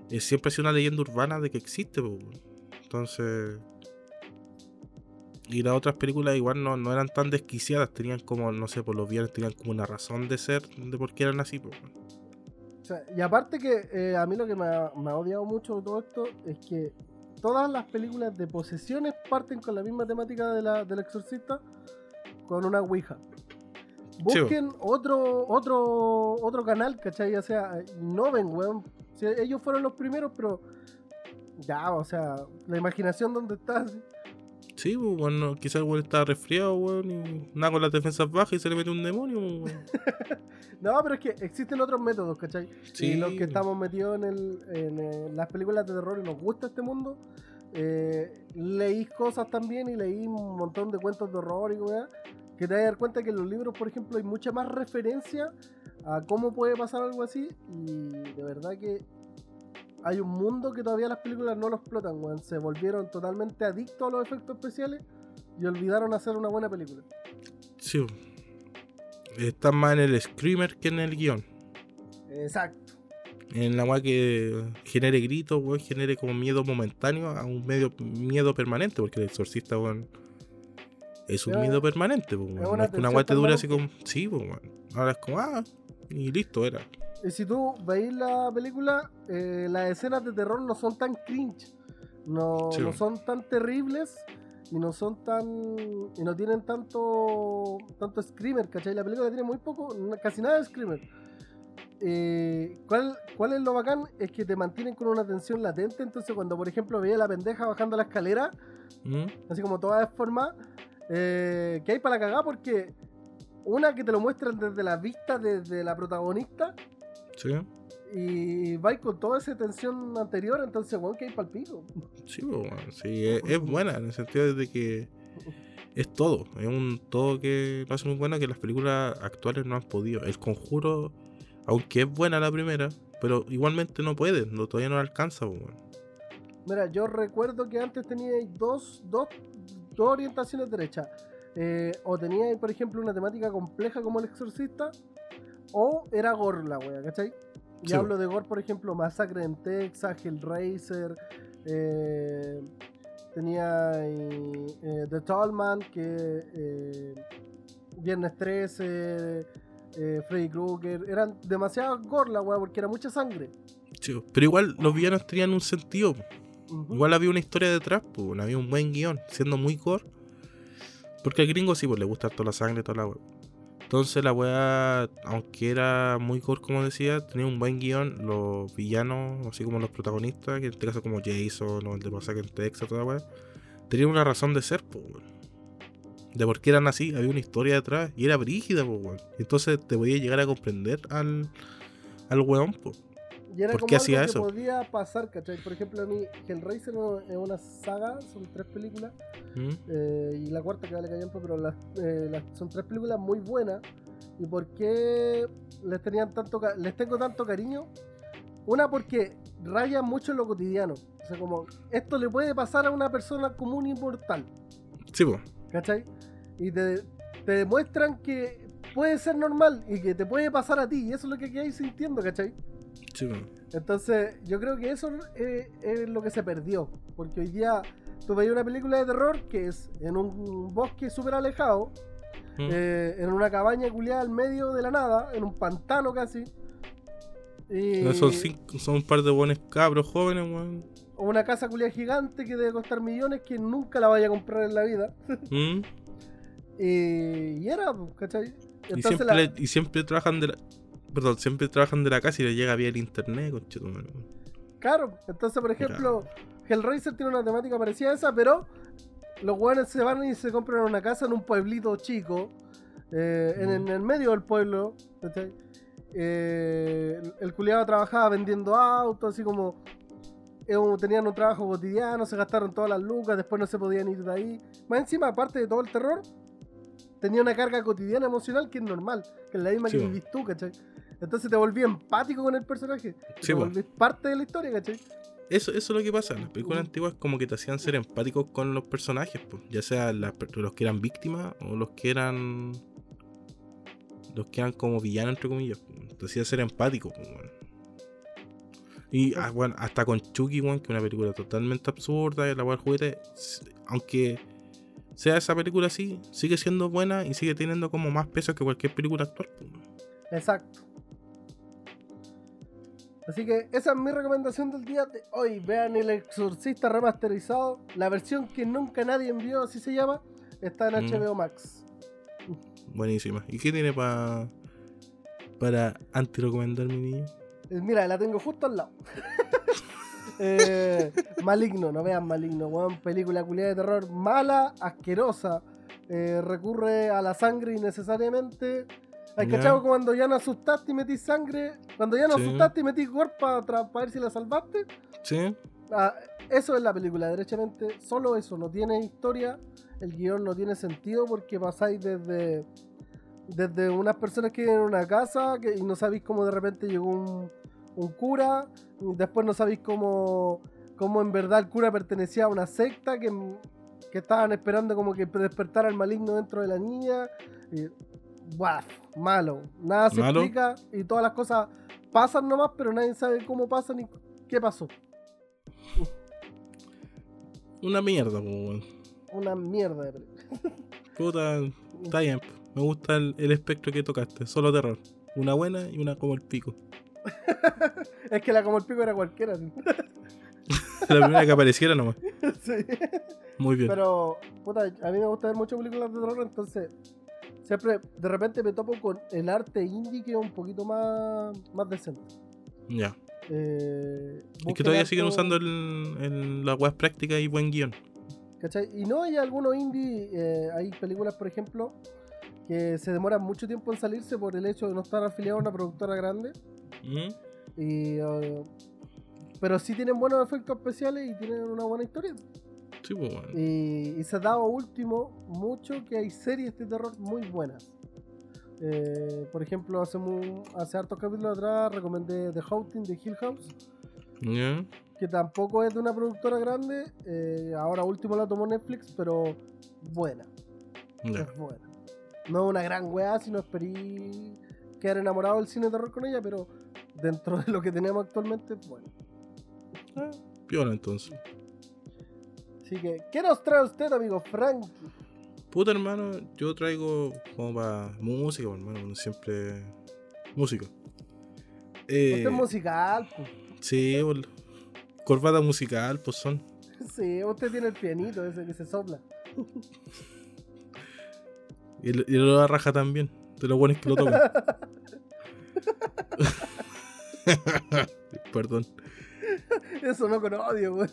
eh, siempre ha sido una leyenda urbana de que existe, pues, weón. Entonces. Y las otras películas igual no, no eran tan desquiciadas, tenían como, no sé, por los viernes tenían como una razón de ser, de por qué eran así, pues. O sea, y aparte que eh, a mí lo que me ha, me ha odiado mucho de todo esto es que todas las películas de posesiones parten con la misma temática de la, del exorcista con una ouija. Sí, Busquen otro, otro, otro canal, ¿cachai? O sea, no ven, weón. Ellos fueron los primeros, pero ya, o sea, la imaginación donde está. así. Sí, pues, bueno, quizás el weón estaba resfriado, weón, y nada con las defensas bajas y se le mete un demonio, pues, weón. No, pero es que existen otros métodos, ¿cachai? Sí. Y los que estamos metidos en, el, en eh, las películas de terror y nos gusta este mundo, eh, leí cosas también y leí un montón de cuentos de horror y weá, que te vas a dar cuenta que en los libros, por ejemplo, hay mucha más referencia a cómo puede pasar algo así y de verdad que hay un mundo que todavía las películas no lo explotan, weón. Se volvieron totalmente adictos a los efectos especiales y olvidaron hacer una buena película. Sí. Está más en el screamer que en el guion. Exacto. En la weá que genere gritos, weón, genere como miedo momentáneo a un medio miedo permanente, porque el exorcista, weón, es un miedo permanente, weón. una No es que una weá te dure así como. Sí, weón. Ahora es como, ah, y listo, era. Y si tú veis la película, eh, las escenas de terror no son tan cringe, no, Sí. no son tan terribles y no son tan. y no tienen tanto. tanto screamer, ¿cachai? La película tiene muy poco, casi nada de screamer. Eh, ¿cuál, ¿Cuál es lo bacán? Es que te mantienen con una tensión latente, entonces cuando por ejemplo veía a la pendeja bajando la escalera, ¿Mm? así como toda deformada, eh, que hay para cagar porque una que te lo muestran desde la vista desde la protagonista Sí, y vais con toda esa tensión anterior, entonces, weón, que hay pico. sí, weón. Sí, es, es buena en el sentido de que es todo. Es un todo que lo hace muy bueno que las películas actuales no han podido. El conjuro, aunque es buena la primera, pero igualmente no puede, no, todavía no alcanza. Mira, yo recuerdo que antes teníais dos, dos, dos orientaciones derechas. Eh, o teníais, por ejemplo, una temática compleja como el exorcista, o era gore la wea, ¿cachai? Y Sí, hablo de gore, por ejemplo, Masacre en Texas, Hellraiser, eh, tenía eh, eh, The Tallman, que eh, Viernes 13, eh, Freddy Krueger, eran demasiadas gore la weá porque era mucha sangre. Sí, Pero igual los villanos tenían un sentido. Igual había una historia detrás, pues, había un buen guion, siendo muy gore. Porque al gringo sí, pues le gusta toda la sangre, toda la weá. Entonces la weá, aunque era muy gore como decía, tenía un buen guion. Los villanos, así como los protagonistas, que en este caso como Jason o el de Masacre en Texas, toda weá, tenían una razón de ser, pues. De por qué eran así, había una historia detrás y era brígida, pues. Entonces te podía llegar a comprender al, al weón, pues. Y era ¿Por como qué algo hacía que eso? podía pasar, ¿cachai? Por ejemplo, a mí, Hellraiser es una saga, son tres películas, ¿Mm? eh, y la cuarta que vale callampa, pero las, eh, las- son tres películas muy buenas. ¿Y por qué les, tenían tanto, les tengo tanto cariño? Una, porque rayan mucho en lo cotidiano. O sea, como, esto le puede pasar a una persona común y mortal. Sí, pues. ¿cachai? Y te, te demuestran que puede ser normal y que te puede pasar a ti, y eso es lo que quedáis sintiendo, ¿cachai? Sí. Entonces, yo creo que eso eh, es lo que se perdió. Porque hoy día tú veis una película de terror que es en un bosque súper alejado, Mm. eh, en una cabaña culiada al medio de la nada, en un pantano casi. Y No, Son, cinco, son un par de buenos cabros jóvenes, weón. o una casa culiada gigante que debe costar millones que nunca la vaya a comprar en la vida. Mm. y, y era, pues, ¿cachai? Y, Entonces siempre, la- y siempre trabajan de la. Perdón, siempre trabajan de la casa y les llega vía el internet, conchetumare, weón. Claro, entonces por ejemplo, Hellraiser tiene una temática parecida a esa, pero los hueones se van y se compran una casa en un pueblito chico, eh, en, en el medio del pueblo. ¿cachai? Eh, el- culiado trabajaba vendiendo autos, así como eh, tenían un trabajo cotidiano, se gastaron todas las lucas, después no se podían ir de ahí. Más encima, aparte de todo el terror, tenía una carga cotidiana emocional que es normal, que es la misma Sí, que vivís tú, ¿cachai? Entonces te volví empático con el personaje. Sí, te bo. volvís parte de la historia, ¿cachai? Eso, eso es lo que pasa. Las películas Mm. antiguas como que te hacían ser empáticos con los personajes, pues. Ya sea las los que eran víctimas o los que eran. Los que eran como villanos, entre comillas. pues. Te hacía ser empático, pues. Y ah, bueno, hasta con Chucky, weón, que es una película totalmente absurda, la cual juguete, aunque sea esa película así, sigue siendo buena y sigue teniendo como más peso que cualquier película actual. Exacto. Así que esa es mi recomendación del día de hoy. Vean El Exorcista remasterizado. La versión que nunca nadie envió, así se llama, está en Mm. HBO Max. Buenísima. ¿Y qué tiene pa- para anti-recomendar mi niño? Eh, Mira, la tengo justo al lado. Eh, maligno, no vean Maligno, weón. Película culiada de terror mala, asquerosa. Eh, recurre a la sangre innecesariamente. ¿Hay Ya. cachado cuando ya no asustaste y metís sangre? Cuando ya no Sí. asustaste y metís gore para ver si la salvaste. ¿Sí? Ah, eso es la película, derechamente. Solo eso, no tiene historia. El guion no tiene sentido porque pasáis desde, desde unas personas que viven en una casa que, y no sabéis cómo de repente llegó un, un cura. y después no sabéis cómo, cómo en verdad el cura pertenecía a una secta que, que estaban esperando como que despertara el maligno dentro de la niña. Y, buah, malo. Nada se ¿Malo? explica y todas las cosas pasan nomás, pero nadie sabe cómo pasan y qué pasó. Una mierda, weón. Una mierda de. Puta, está bien. Me gusta el, el espectro que tocaste. Solo terror. Una buena y una como el pico. Es que la como el pico era cualquiera. La primera que apareciera nomás. Sí. Muy bien. Pero, puta, a mí me gusta ver muchas películas de terror, entonces siempre de repente me topo con el arte indie que es un poquito más, más decente. Ya. Eh, Es que todavía siguen usando el, el- la web práctica y buen guion. ¿cachai? Y no hay algunos indie, eh, hay películas, por ejemplo, que se demoran mucho tiempo en salirse por el hecho de no estar afiliado a una productora grande. ¿Mm? Y, eh, pero sí tienen buenos efectos especiales y tienen una buena historia. Sí, pues, bueno. Y, y se ha dado último mucho que hay series de terror muy buenas. Eh, por ejemplo, hace, mu- hace hartos capítulos atrás recomendé The Haunting de Hill House, que tampoco es de una productora grande. eh, ahora último la tomó Netflix, pero buena, es buena. No una gran weá, sino esperí quedar enamorado del cine de terror con ella, pero dentro de lo que tenemos actualmente, bueno. Piola entonces. Así que, ¿qué nos trae usted, amigo Frank? Puta hermano, yo traigo como para música, hermano, uno siempre música. Eh, Usted es musical, pues. sí, bol- corbata musical, pues son. Sí, usted tiene el pianito ese que se sopla. Y el, y la raja también, de los buenos que lo tocan. Perdón, Eso no con odio, weón.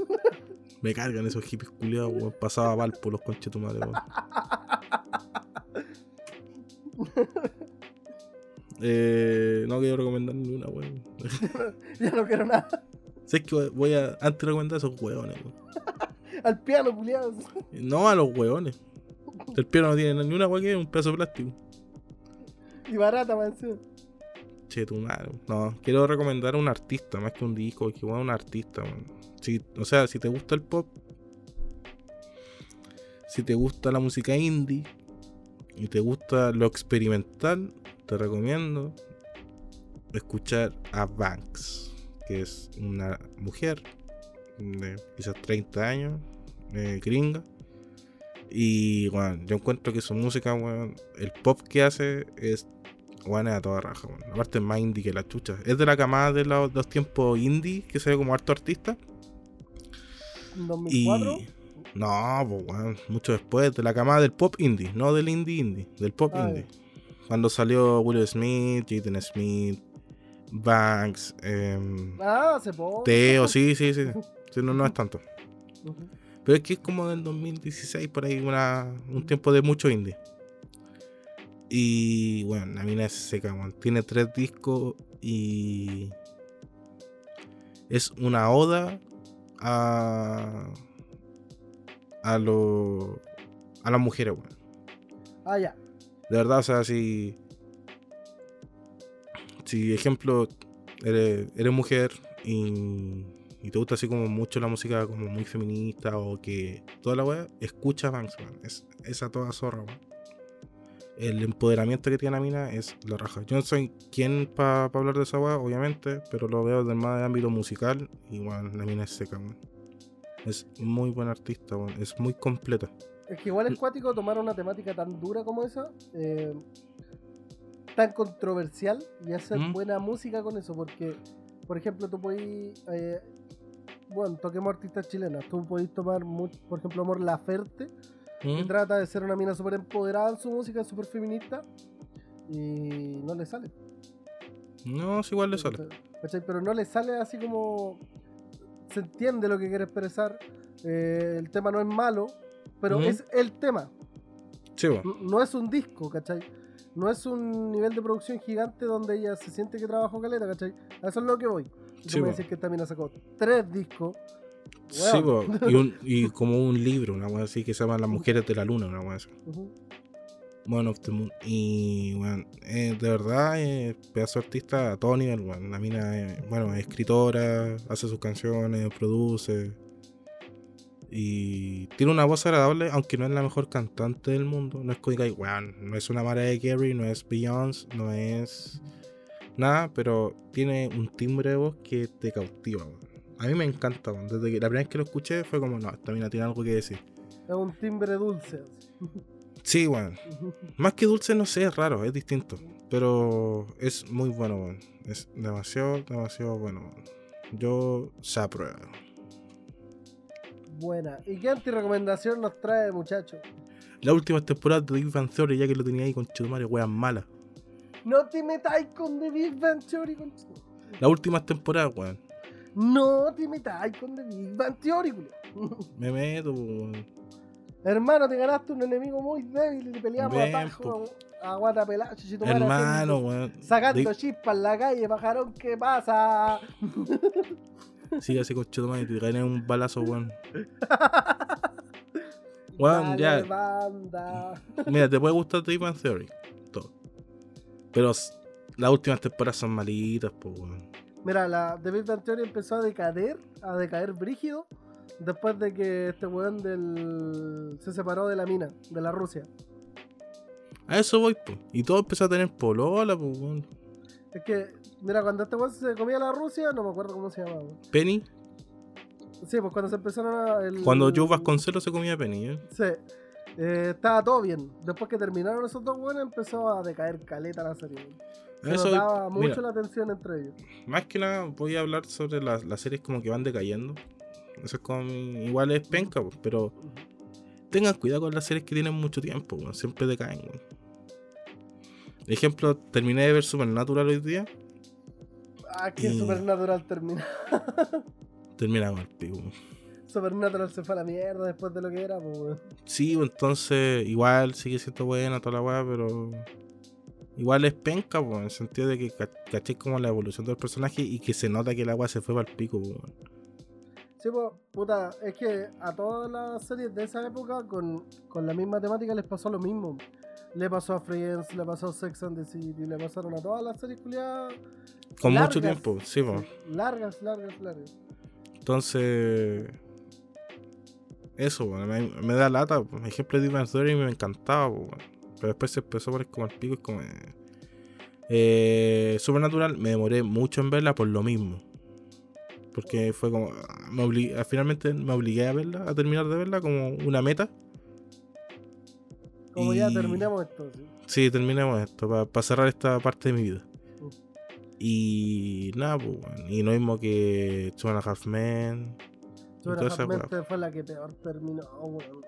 Me cargan esos hippies culiados, weón. Pasaba Valpo los conchetumadres, weón. Eh, no quiero recomendar ninguna, weón. Ya no quiero nada. sé que voy- a antes recomendar a esos weones, weón. Al piano, culiado. No a los weones. El piano no tiene ni una weá que un pedazo de plástico. Y barata, man. Che, tu madre. No, quiero recomendar a un artista más que un disco, que weón, un artista. Si, o sea, si te gusta el pop, si te gusta la música indie y te gusta lo experimental, te recomiendo escuchar a Banks, que es una mujer de quizás 30 años, eh, gringa. Y bueno, yo encuentro que su música, weón, el pop que hace es Bueno, es a toda raja, weón. Aparte es más indie que la chucha. Es de la camada de los, los tiempos indie, que se ve como harto artista. ¿En Y. 2004? No, pues weón, mucho después, de la camada del pop indie, no del indie indie, del pop Ah, indie. Cuando salió Will Smith, Jaden Smith, Banks, em, Ah, poco. Teo, sí, sí, sí. Sí, no, no es tanto. Pero es que es como del 2016, por ahí, una, un tiempo de mucho indie. Y bueno, la mina es seca, weón. Tiene tres discos y. Es una oda a. a lo. a las mujeres, weón. Ah, ya. De verdad, o sea, si. Si, ejemplo, eres, eres mujer y, y te gusta así como mucho la música como muy feminista o que toda la weá, escucha Banks, weón. Es esa toda zorra, weón. El empoderamiento que tiene la mina es la raja. Yo no soy quien para hablar de esa weá, obviamente, pero lo veo del más de ámbito musical y bueno, la mina es seca. Es muy buena artista. Es muy completa. Es que igual Mm. es cuático tomar una temática tan dura como esa, eh, tan controversial y hacer Mm. buena música con eso, porque, por ejemplo, tú podís, eh, bueno, toquemos artistas chilenas, tú podís tomar, por ejemplo, Amor Laferte, que ¿Mm? trata de ser una mina súper empoderada en su música, súper feminista, y no le sale. No, es igual le sale. ¿Cachai? Pero no le sale así como. Se entiende lo que quiere expresar. eh, el tema no es malo, pero Ujú. es el tema. Sí, No es un disco, ¿cachai? No es un nivel de producción gigante donde ella se siente que trabajó caleta, ¿cachai? A eso es lo que voy. Y tú Sí, me decís que también sacó tres discos. Sí, y, un- y como un libro, una wea así que se llama Las Mujeres de la Luna, una wea así. Ujú. One of the Moon. Y bueno, eh, de verdad, eh, pedazo de artista a todo nivel, weón. La mina, eh, bueno, es escritora, hace sus canciones, produce. Y tiene una voz agradable, aunque no es la mejor cantante del mundo. No es weón, no es una Mariah Carey, no es Beyoncé, no es nada, pero tiene un timbre de voz que te cautiva. A mí me encanta, weón. Desde que la primera vez que lo escuché fue como, no, esta mina tiene algo que decir. Es un timbre dulce. Sí, weón. Más que dulce, no sé, es raro, es distinto. Pero es muy bueno, weón. Es demasiado, demasiado bueno. Yo se apruebo. Buena. ¿Y qué antirecomendación nos trae, muchacho? La última temporada de Big Bang Theory, ya que lo tenía ahí con Chetumare, weas malas. No te metáis con The Big Bang Theory. con- La última temporada, weón. No te metáis con The Big Bang Theory. Me meto. Hermano, te ganaste un enemigo muy débil y te peleamos Ven, a tajo, a guata pelada, chichitumare, Hermano, weón. Sacando De- chispas en la calle, pajarón, ¿qué pasa? Sigue así con Chetumare y te gané un balazo, weón. Weón, ya. banda. Mira, te puede gustar The Big Bang Theory. Todo. Pero las últimas temporadas son malitas, pues, weón. Mira, la The Big Bang Theory empezó a decaer, a decaer brígido, después de que este weón del... se separó de la mina, de la Rusia. A eso voy, pues. Y todo empezó a tener polola, pues, weón. Es que Mira, cuando este weón se comía la Rusia, no me acuerdo cómo se llamaba. weón. Penny. Sí, pues cuando se empezaron a. el- Cuando Joe Vasconcelos se comía Penny, ¿eh? Sí. Eh, estaba todo bien. Después que terminaron esos dos buenos, empezó a decaer caleta la serie. weón. Se Eso, notaba mucho mira, la tensión entre ellos. más que nada voy a hablar sobre las, las series como que van decayendo. Eso es como igual es penca, pues, pero tengan cuidado con las series que tienen mucho tiempo, weón, siempre decaen, weón. Ejemplo, terminé de ver Supernatural hoy día, Ah, que Y- Supernatural termina con el pico. Supernatural se fue a la mierda después de lo que era, pues. Sí, entonces igual sigue siendo buena toda la weá, pero igual es penca, pues, en el sentido de que ca- caché como la evolución del personaje y que se nota que el agua se fue para el pico, weón. Sí, pues, puta, es que a todas las series de esa época con, con la misma temática les pasó lo mismo. Le pasó a Friends, le pasó a Sex and the City, le pasaron a todas las series culiadas. Con largas. mucho tiempo, sí, pues. Sí, largas, largas, largas. Entonces, eso, bueno, me, me da lata. Por ejemplo, Deep Man's Theory me encantaba, pues, bueno. Pero después se empezó a poner como el pico. Es como. eh. Supernatural me demoré mucho en verla por lo mismo. Porque fue como. ah, Me obli- finalmente me obligué a verla, a terminar de verla como una meta. Como ya terminamos esto, sí. Sí, terminemos esto, para cerrar esta parte de mi vida. Mm. Y nada, pues, bueno, y lo mismo que Two and a Half Men. Realmente fue la que peor terminó, weón.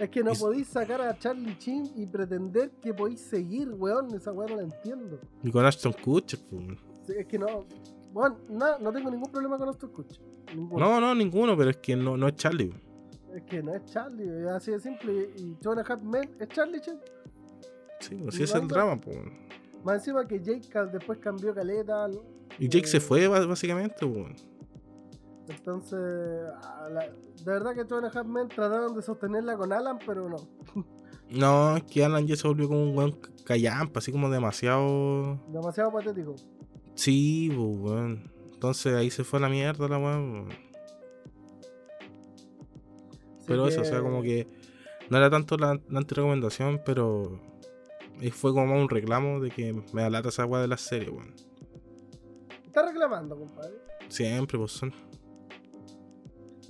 Es que no Y- podéis sacar a Charlie Chin y pretender que podéis seguir, weón. Esa weón no la entiendo. Y con Ashton Kutcher, pues. Sí, es que no. Bueno, na- no tengo ningún problema con escucho. Ninguno. No, no, ninguno, pero es que no, no es Charlie. Es que no es Charlie, es así de simple. Y Half Men es Charlie Chin. Sí, pues, sí es el drama, pues. Más encima que Jake después cambió caleta. ¿no? Y Jake se Eh, fue, ba- básicamente, pues. Entonces, la- de verdad que Two and a Half Men trataron de sostenerla con Alan, pero no. No, es que Alan ya se volvió como un weón callampa, así como demasiado. Demasiado patético. Sí, pues, weón. Entonces ahí se fue a la mierda la weón. Pero eso, o sea, como que no era tanto la, la antirecomendación, pero fue como un reclamo de que me da lata esa weá de la serie, weón. Está reclamando, compadre. Siempre, pues son.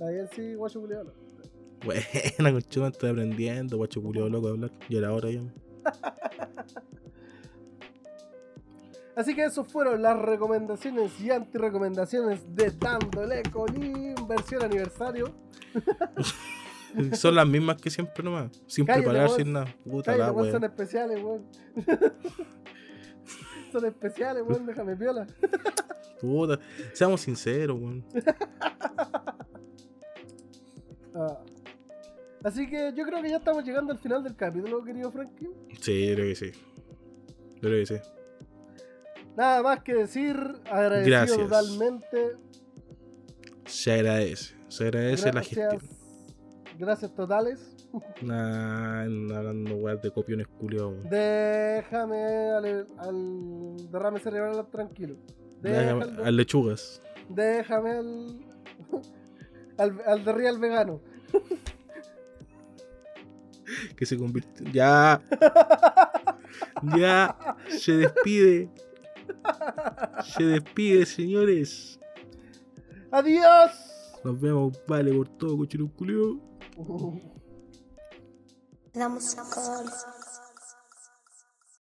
Bien, sí, guacho culiado. Buena, conchuma, estoy aprendiendo, guacho culiao loco de hablar. Y era hora ya. Así que eso fueron las recomendaciones y antirecomendaciones de Dándole Colín, versión aniversario. Son las mismas que siempre nomás. Sin Cállate, preparar, vos. sin nada. Puta Cállate, la son especiales, weón. son especiales, weón, déjame piola. Puta. Seamos sinceros, weón. Ah. Así que yo creo que ya estamos llegando al final del capítulo, querido Frankie. Sí, yo creo que sí. Yo creo que sí. Nada más que decir, agradecido Gracias. totalmente. Se agradece. Se agradece la Gracias, gestión. gracias totales. Nah, hablando weas de copiones culiados. Déjame al, al derrame cerebral tranquilo. Déjame- Déjalo- A lechugas. Déjame al, al, al de real vegano. Que se convirtió. Ya. Ya. Se despide. Se despide, señores. ¡Adiós! Nos vemos, vale, por todo, cochino. La música.